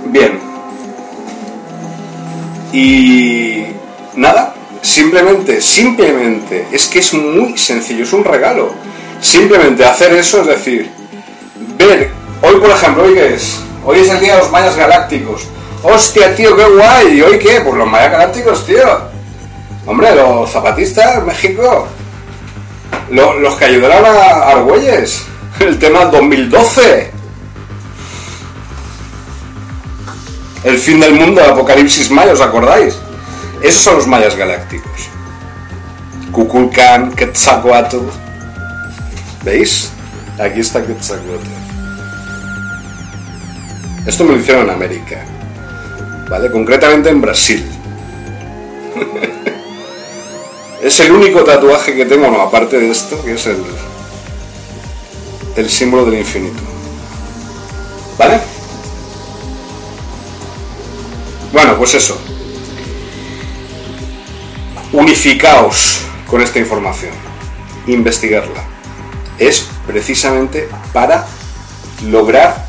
Bien. Y nada, simplemente, simplemente, es que es muy sencillo, es un regalo. Simplemente hacer eso, es decir, ver, hoy por ejemplo, hoy es, hoy es el día de los mayas galácticos. Hostia, tío, qué guay. ¿Y hoy qué? Pues los mayas galácticos, tío. Hombre, los zapatistas, México. los que ayudaron a Argüelles. El tema 2012. El fin del mundo, el apocalipsis maya, ¿os acordáis? Esos son los mayas galácticos. Kukulkan, Quetzalcoatl. ¿Veis? Aquí está Quetzalcoatl. Esto me lo hicieron en América. ¿Vale? Concretamente en Brasil. es el único tatuaje que tengo, no, aparte de esto, que es el, el símbolo del infinito. ¿Vale? Bueno, pues eso unificaos con esta información, investigarla. Es precisamente para lograr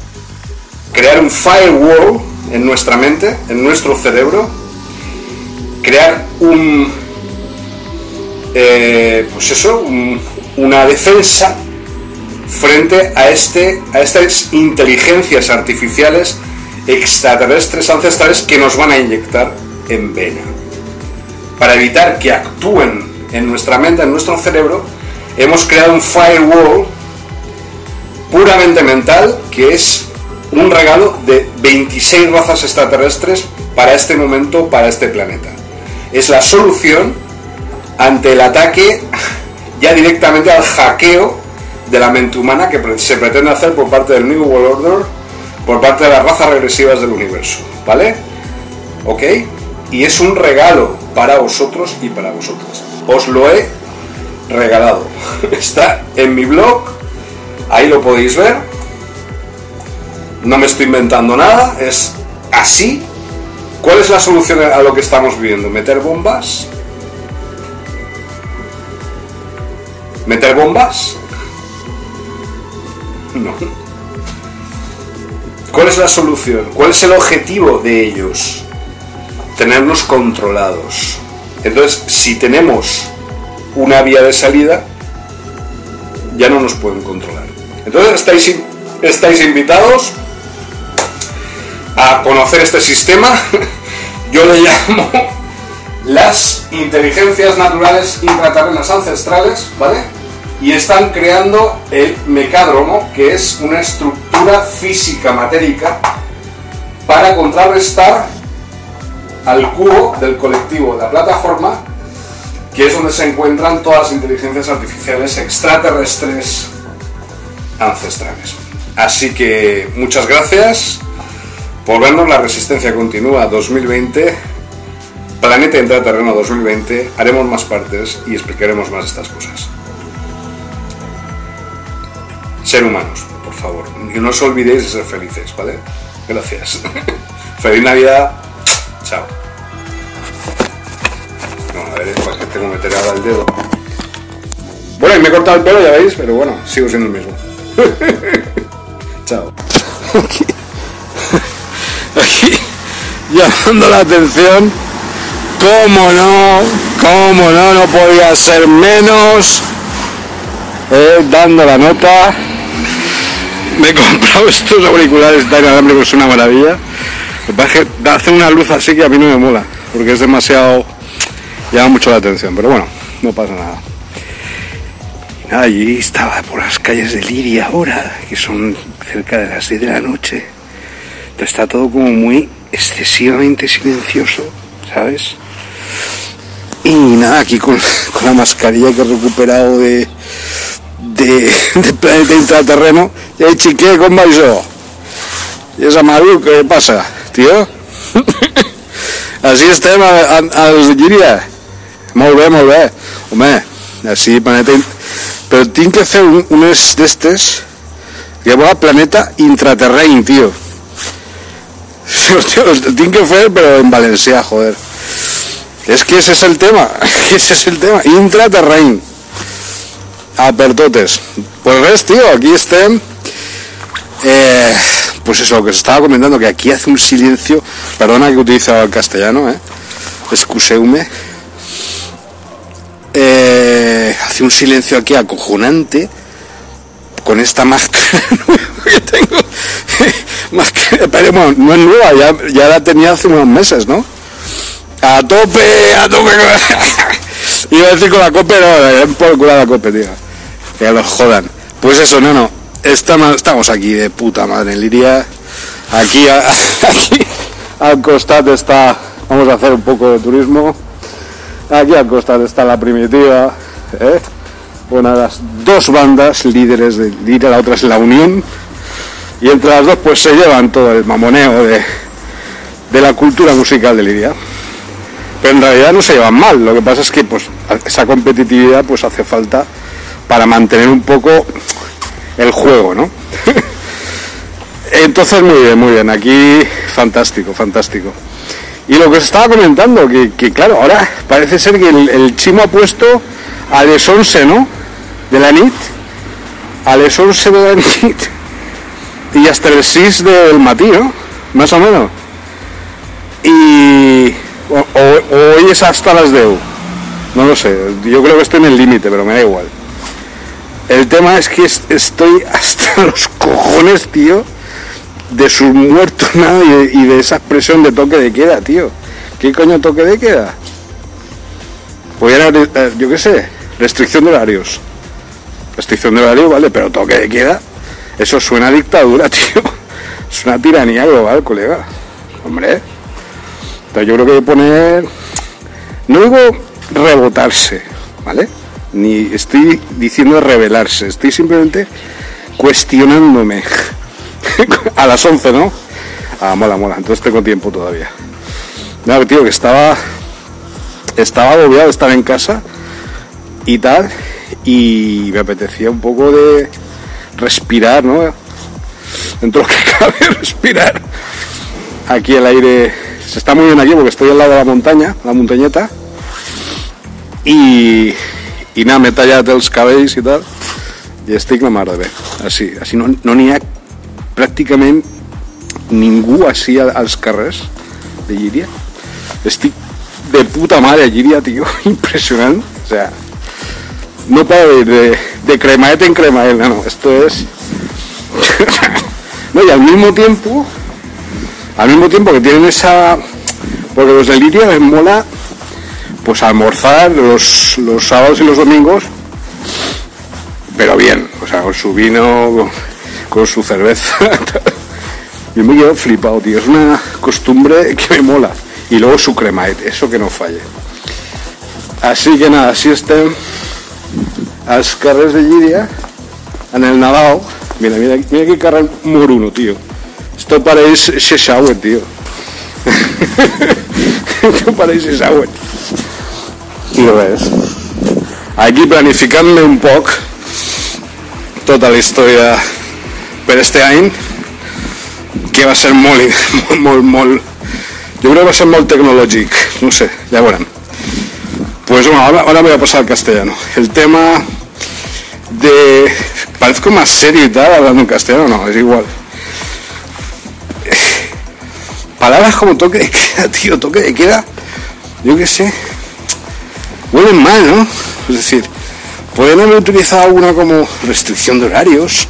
crear un firewall en nuestra mente, en nuestro cerebro, crear un, eh, pues eso, una defensa frente a, este, a estas inteligencias artificiales extraterrestres ancestrales que nos van a inyectar en vena para evitar que actúen en nuestra mente, en nuestro cerebro, hemos creado un firewall puramente mental que es un regalo de 26 razas extraterrestres para este momento, para este planeta. Es la solución ante el ataque ya directamente al hackeo de la mente humana que se pretende hacer por parte del New World Order, por parte de las razas regresivas del universo. ¿Vale? ¿Ok? Y es un regalo para vosotros y para vosotras. Os lo he regalado. Está en mi blog, ahí lo podéis ver. No me estoy inventando nada, es así. ¿Cuál es la solución a lo que estamos viviendo? ¿Meter bombas? ¿Meter bombas? No. ¿Cuál es la solución? ¿Cuál es el objetivo de ellos? Tenernos controlados. Entonces, si tenemos una vía de salida, ya no nos pueden controlar. Entonces, estáis, estáis invitados a conocer este sistema. Yo le llamo las inteligencias naturales intraterrenas ancestrales, ¿vale? y están creando el mecádromo, que es una estructura física matérica para contrarrestar al cubo del colectivo de la plataforma, que es donde se encuentran todas las inteligencias artificiales extraterrestres ancestrales. Así que muchas gracias por vernos. La Resistencia Continúa 2020, Planeta Intraterreno 2020. Haremos más partes y explicaremos más estas cosas. Ser humanos, por favor. Y no os olvidéis de ser felices, ¿vale? Gracias. Feliz Navidad. A ver, es que tengo que el dedo. Bueno, y me he cortado el pelo, ya veis, pero bueno, sigo siendo el mismo. Chao. Aquí, aquí, llamando la atención. ¿Cómo no? ¿Cómo no? No podía ser menos. Eh, dando la nota. Me he comprado estos auriculares tan inalámbricos, es una maravilla. Lo que pasa es que hace una luz así que a mí no me mola, porque es demasiado. llama mucho la atención, pero bueno, no pasa nada. Allí estaba por las calles de Liria ahora, que son cerca de las 10 de la noche. Pero está todo como muy excesivamente silencioso, ¿sabes? Y nada, aquí con, la mascarilla que he recuperado de, de, planeta intraterreno. Y ahí chiqué con Baisó. ¿Y esa Maru qué pasa, tío? Així estem a, a, a Llíria. Molt bé, molt bé. Home, així planeta... Però tinc que fer un, unes d'estes que va planeta intraterreny, tio. Hòstia, tinc que fer però en valencià, joder. És que ese és el tema, ese és el tema, intraterreny. A per totes. Pues res, tío, aquí estem. Eh, pues eso, lo que os estaba comentando, que aquí hace un silencio, perdona que utilizo el castellano, eh, excuseume, Eh, hace un silencio aquí acojonante con esta máscara nueva que tengo. máscara, pero bueno, no es nueva, ya, la tenía hace unos meses, ¿no? A tope, a tope. Iba a decir con la cope, no, den por culo la cope, tío. Que los jodan. Pues eso, no, no. Estamos, aquí de puta madre en Liria. Aquí, aquí al costado está. Vamos a hacer un poco de turismo. Aquí al costado está la primitiva. ¿eh? Una de las dos bandas líderes de Liria, la otra es la Unión. Y entre las dos, pues se llevan todo el mamoneo de, de la cultura musical de Liria pero en realidad no se llevan mal. Lo que pasa es que pues esa competitividad pues hace falta para mantener un poco el juego, ¿no? Entonces muy bien, muy bien. Aquí fantástico, fantástico. Y lo que os estaba comentando, que, claro, ahora parece ser que el, chimo ha puesto a les 11, ¿no? De la NIT. A les 11 de la NIT. Y hasta el 6 del matí, ¿no? Más o menos. Y o, hoy es hasta las 10 no lo sé yo creo que estoy en el límite pero me da igual el tema es que es- estoy hasta los cojones tío de sus muertos nada y de, esa expresión de toque de queda tío ¿qué coño toque de queda? pues era eh, yo qué sé restricción de horarios restricción de horario vale pero toque de queda eso suena dictadura tío es una tiranía global colega hombre entonces yo creo que poner, no digo rebotarse, ¿vale? Ni estoy diciendo rebelarse, estoy simplemente cuestionándome. A las 11, ¿no? Ah, mola, mola, entonces tengo tiempo todavía. No, tío, que estaba, estaba agobiado de estar en casa y tal, y me apetecía un poco de respirar, ¿no? Dentro de lo que cabe, respirar aquí el aire se está muy bien aquí porque estoy al lado de la montaña, la montañeta, y, i nada, m'he tallat els cabells i tal, i estic la mar de bé. Així, no no n'hi ha pràcticament ningú així als de Llíria. Estic de puta madre a Llíria, tío, impresionant. O sea, no puedo ir de, de cremaet en cremaet, no, no, esto es... no, y al mismo tiempo, al mismo tiempo que tienen esa... Porque los de Liria les mola pues almorzar los, los sábados y los domingos pero bien, o sea, con su vino, con, su cerveza. Yo me quedo flipado, tío. Es una costumbre que me mola. Y luego su cremate, eso que no falle. Así que nada, así estén las carreras de Giria en el Nadal. Mira, mira, mira que carrer moruno, tío. Esto parece Sheshawet, tío. Esto parece Sheshawet. I. Aquí planificant-me un poc tota la història per este any que va ser molt, molt, molt, jo crec que va ser molt tecnològic, no sé, ja veurem. Pues bueno, ahora, ahora voy a pasar al castellano. El tema de... Parezco más serio y tal hablando en castellano, no, es igual. Palabras como toque de queda, tío, toque de queda, yo qué sé, huelen mal, ¿no? Es decir, pueden haber utilizado alguna como restricción de horarios,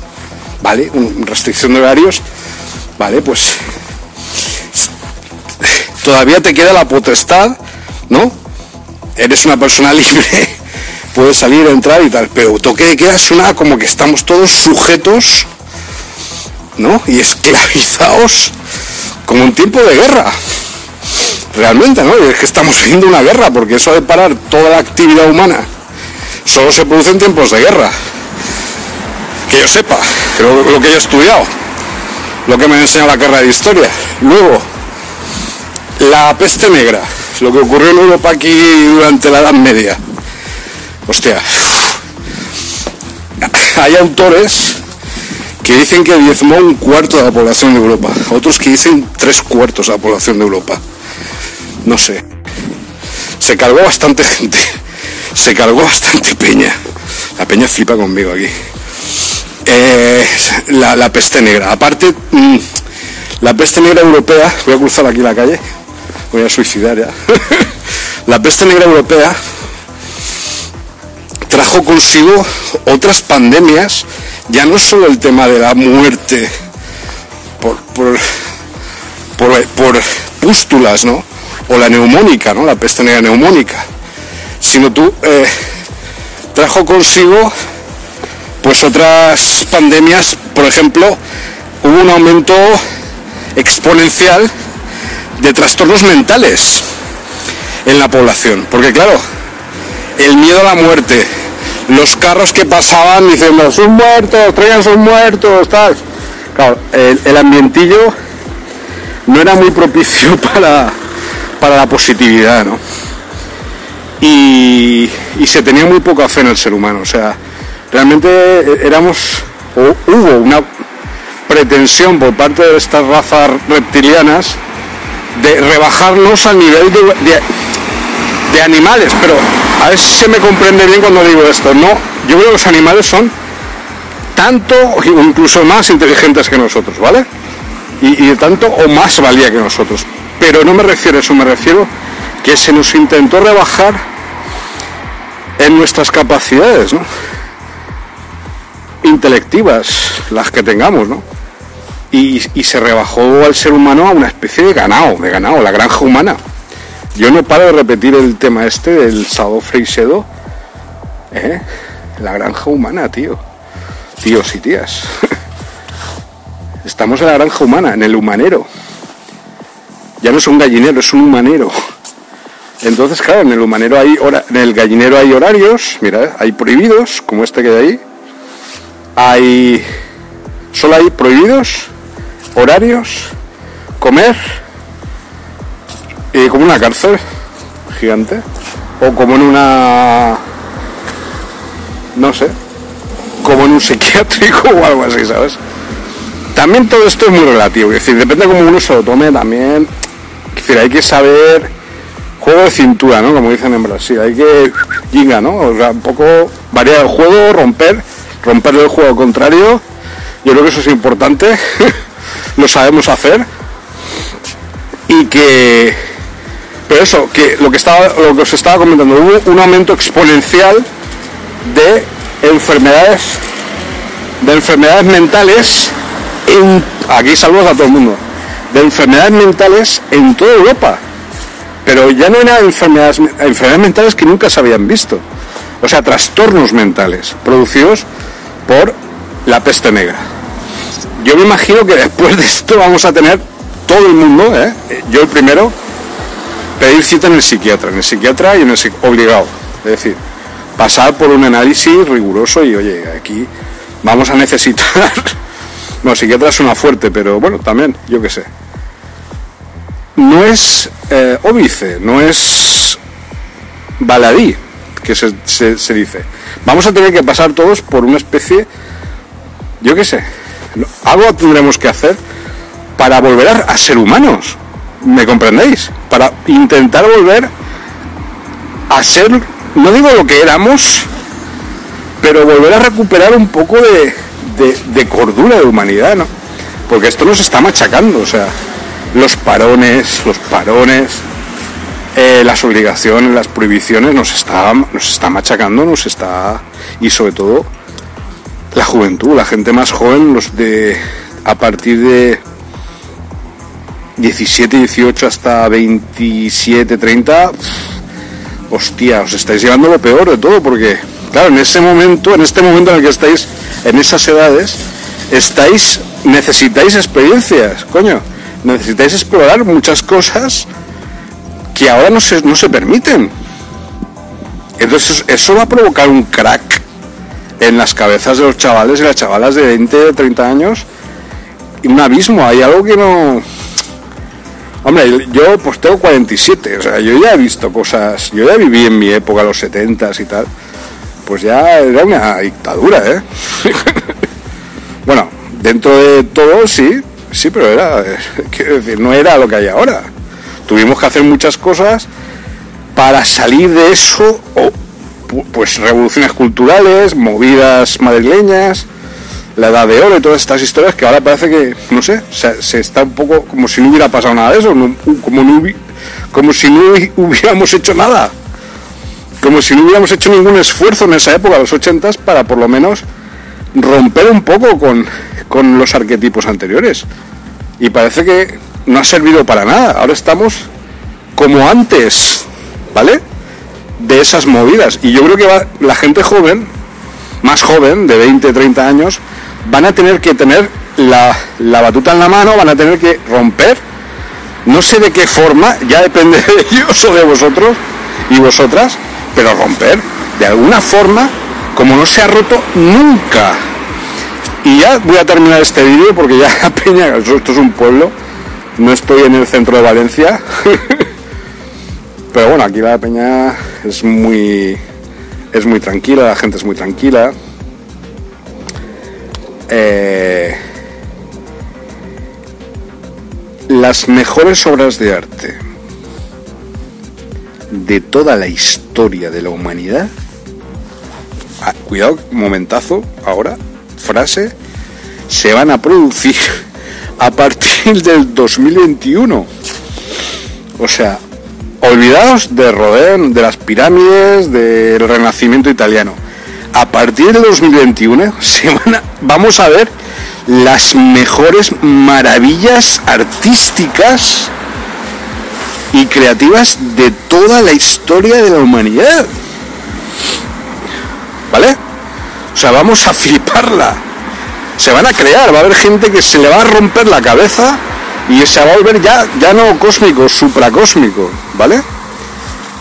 ¿vale? restricción de horarios, ¿vale? Pues todavía te queda la potestad, ¿no? Eres una persona libre, puedes salir, entrar y tal, pero toque de queda suena como que estamos todos sujetos, ¿no? Y esclavizados como un tiempo de guerra. Realmente, ¿no? Y es que estamos viviendo una guerra, porque eso de parar toda la actividad humana solo se produce en tiempos de guerra. Que yo sepa, creo lo que yo he estudiado, lo que me enseña la carrera de historia. Luego, la peste negra, lo que ocurrió en Europa aquí durante la Edad Media. Hostia, hay autores que dicen que diezmó un cuarto de la población de Europa, otros que dicen tres cuartos de la población de Europa. No sé. Se cargó bastante gente se cargó bastante peña. La peña flipa conmigo aquí. Eh, la, peste negra. Aparte, mm, la peste negra europea, voy a cruzar aquí la calle, voy a suicidar ya. la peste negra europea trajo consigo otras pandemias, ya no solo el tema de la muerte por, por, por, por pústulas, ¿no? O la neumónica, ¿no? La peste negra neumónica sino tú eh, trajo consigo pues otras pandemias, por ejemplo, hubo un aumento exponencial de trastornos mentales en la población, porque claro, el miedo a la muerte, los carros que pasaban diciendo, sus muertos, traigan sus muertos, tal. Claro, el ambientillo no era muy propicio para, para la positividad, ¿no? y, se tenía muy poca fe en el ser humano. O sea, realmente éramos, o hubo una pretensión por parte de estas razas reptilianas de rebajarnos al nivel de, de, animales, pero a ver se me comprende bien cuando digo esto. No, yo creo que los animales son tanto o incluso más inteligentes que nosotros, ¿vale? Y, y tanto o más valía que nosotros. Pero no me refiero a eso, me refiero que se nos intentó rebajar en nuestras capacidades ¿no? intelectivas, las que tengamos, ¿no? Y, se rebajó al ser humano a una especie de ganado, de ganado, la granja humana. Yo no paro de repetir el tema este del Sado Freisedo, ¿eh? la granja humana, tío. Tíos y tías. Estamos en la granja humana, en el humanero. Ya no es un gallinero, es un humanero. Entonces, claro, en el humanero hay en el gallinero hay horarios, mira, hay prohibidos, como este que hay ahí. Hay solo hay prohibidos, horarios, comer, y como una cárcel gigante, o como en una no sé, como en un psiquiátrico o algo así, ¿sabes? También todo esto es muy relativo, es decir, depende de cómo uno se lo tome también. Decir, hay que saber juego de cintura, ¿no? Como dicen en Brasil, hay que ginga, ¿no? O sea, un poco variar el juego, romper, romper el juego contrario. Yo creo que eso es importante, lo sabemos hacer. Y que, pero eso, que lo que estaba, lo que os estaba comentando, hubo un aumento exponencial de enfermedades, de enfermedades mentales en, aquí saludos a todo el mundo, de enfermedades mentales en toda Europa pero ya no eran enfermedades, enfermedades mentales que nunca se habían visto. O sea, trastornos mentales producidos por la peste negra. Yo me imagino que después de esto vamos a tener todo el mundo, ¿eh? yo el primero, pedir cita en el psiquiatra, en el psiquiatra y en el obligado. Es decir, pasar por un análisis riguroso y oye, aquí vamos a necesitar. bueno, psiquiatra suena fuerte, pero bueno, también, yo qué sé. No es eh, óbice, no es baladí, que se, se, dice. Vamos a tener que pasar todos por una especie, yo qué sé, algo tendremos que hacer para volver a ser humanos. ¿Me comprendéis? Para intentar volver a ser, no digo lo que éramos, pero volver a recuperar un poco de, de, cordura de humanidad, ¿no? Porque esto nos está machacando, o sea, los parones, los parones, eh, las obligaciones, las prohibiciones nos está, nos está machacando, nos está. y sobre todo la juventud, la gente más joven, los de a partir de 17, 18 hasta 27, 30, hostia, os estáis llevando lo peor de todo, porque, claro, en ese momento, en este momento en el que estáis, en esas edades, estáis, necesitáis experiencias, coño, necesitáis explorar muchas cosas que ahora no se, no se permiten. Entonces, eso va a provocar un crack en las cabezas de los chavales y las chavalas de 20 o 30 años, un abismo, hay algo que no Hombre, yo pues tengo 47, o sea, yo ya he visto cosas, yo ya viví en mi época, los 70 y tal, pues ya era una dictadura, ¿eh? bueno, dentro de todo sí, sí, pero era, decir, no era lo que hay ahora. Tuvimos que hacer muchas cosas para salir de eso, o pues revoluciones culturales, movidas madrileñas, la edad de oro y todas estas historias que ahora parece que, no sé, se, está un poco como si no hubiera pasado nada de eso, como, no, como si no hubiéramos hecho nada, como si no hubiéramos hecho ningún esfuerzo en esa época, los ochentas, para por lo menos romper un poco con, con los arquetipos anteriores. Y parece que no ha servido para nada. Ahora estamos como antes, ¿vale? De esas movidas. Y yo creo que va, la gente joven, más joven, de 20, 30 años, van a tener que tener la, batuta en la mano, van a tener que romper. No sé de qué forma, ya depende de ellos o de vosotros y vosotras, pero romper de alguna forma como no se ha roto nunca. Y ya voy a terminar este vídeo porque ya Peña, esto es un pueblo, no estoy en el centro de Valencia, pero bueno, aquí la Peña es muy, es muy tranquila, la gente es muy tranquila. Eh, las mejores obras de arte de toda la historia de la humanidad. Ah, cuidado, momentazo, ahora, frase, se van a producir a partir del 2021. O sea, olvidados de Rodin, de las pirámides, del Renacimiento italiano a partir de 2021 vamos a ver las mejores maravillas artísticas y creativas de toda la historia de la humanidad. ¿Vale? O sea, vamos a fliparla. Se van a crear, va a haber gente que se le va a romper la cabeza y se va a volver ya, ya no cósmico, supracósmico, ¿vale?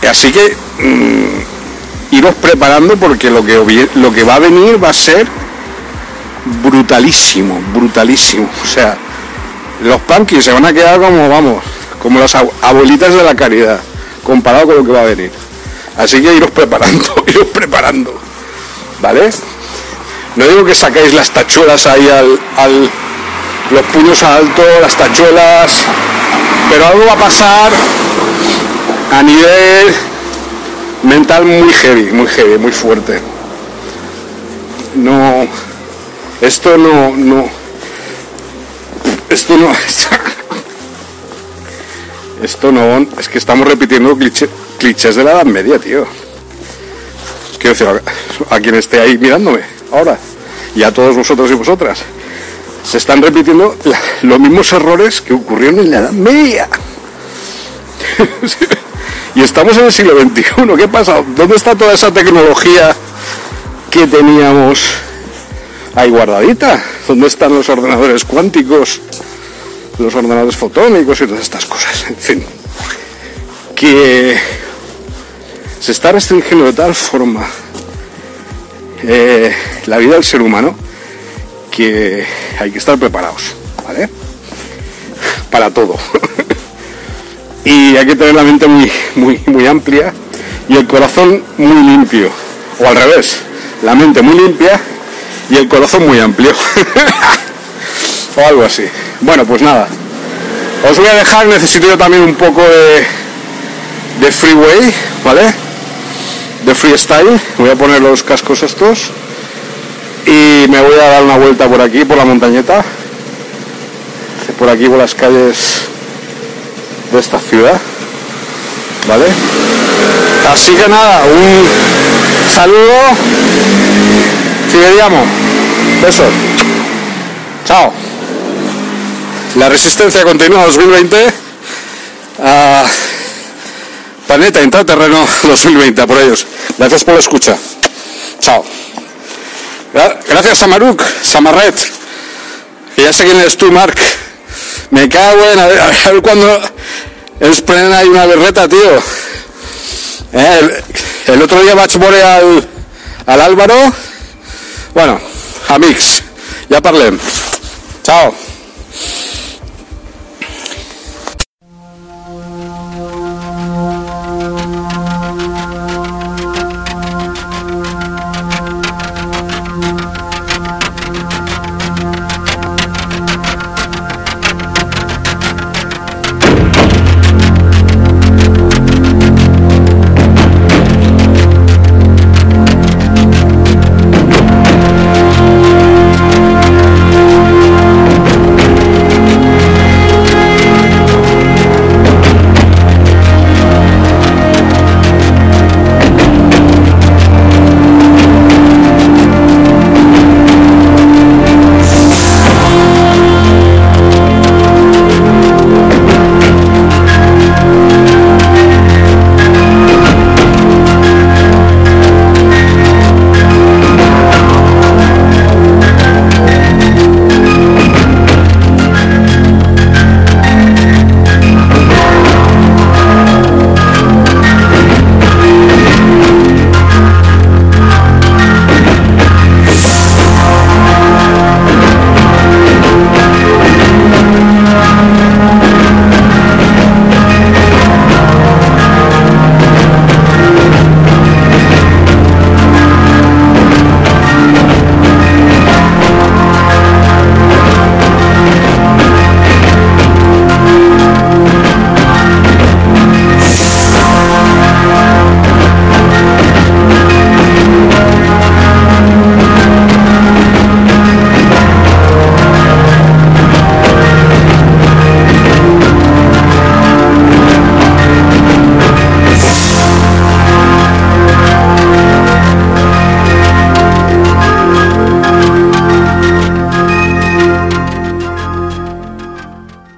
Así que mm, iros preparando porque lo que, lo que va a venir va a ser brutalísimo, brutalísimo. O sea, los punkies se van a quedar como, vamos, como las abuelitas de la caridad, comparado con lo que va a venir. Así que iros preparando, iros preparando. ¿Vale? No digo que saquéis las tachuelas ahí al, al los puños alto, las tachuelas, pero algo va a pasar a nivel mental muy heavy, muy heavy, muy fuerte. No, esto no, no, esto no, esto no, es que estamos repitiendo clichés de la Edad Media, tío. Quiero decir, a, quien esté ahí mirándome ahora, y a todos vosotros y vosotras, se están repitiendo los mismos errores que ocurrieron en la Edad Media. Y estamos en el siglo XXI. ¿Qué pasa? ¿Dónde está toda esa tecnología que teníamos ahí guardadita. ¿Dónde están los ordenadores cuánticos? Los ordenadores fotónicos y todas estas cosas. En fin. Que se está restringiendo de tal forma eh, la vida del ser humano que hay que estar preparados, ¿vale? Para todo. y hay que tener la mente muy, muy, muy amplia y el corazón muy limpio. O al revés, la mente muy limpia y el corazón muy amplio. o algo así. Bueno, pues nada. Os voy a dejar, necesito yo también un poco de, de freeway, ¿vale? De freestyle. Voy a poner los cascos estos. Y me voy a dar una vuelta por aquí, por la montañeta. Por aquí, por las calles de esta ciudad. ¿Vale? Así que nada, un saludo. Sigamos. Besos. Chao. La resistencia continúa 2020. Uh, planeta intraterreno 2020 por ellos. Gracias por la escucha. Chao. Gracias a Maruk, Samarret. Que ya sé quién eres tú, Mark. Me cago en a ver, a ver cuando es plena hay una berreta, tío. Eh, el, otro día vaig al, al Álvaro. Bueno, amics, ya parlem. Chao.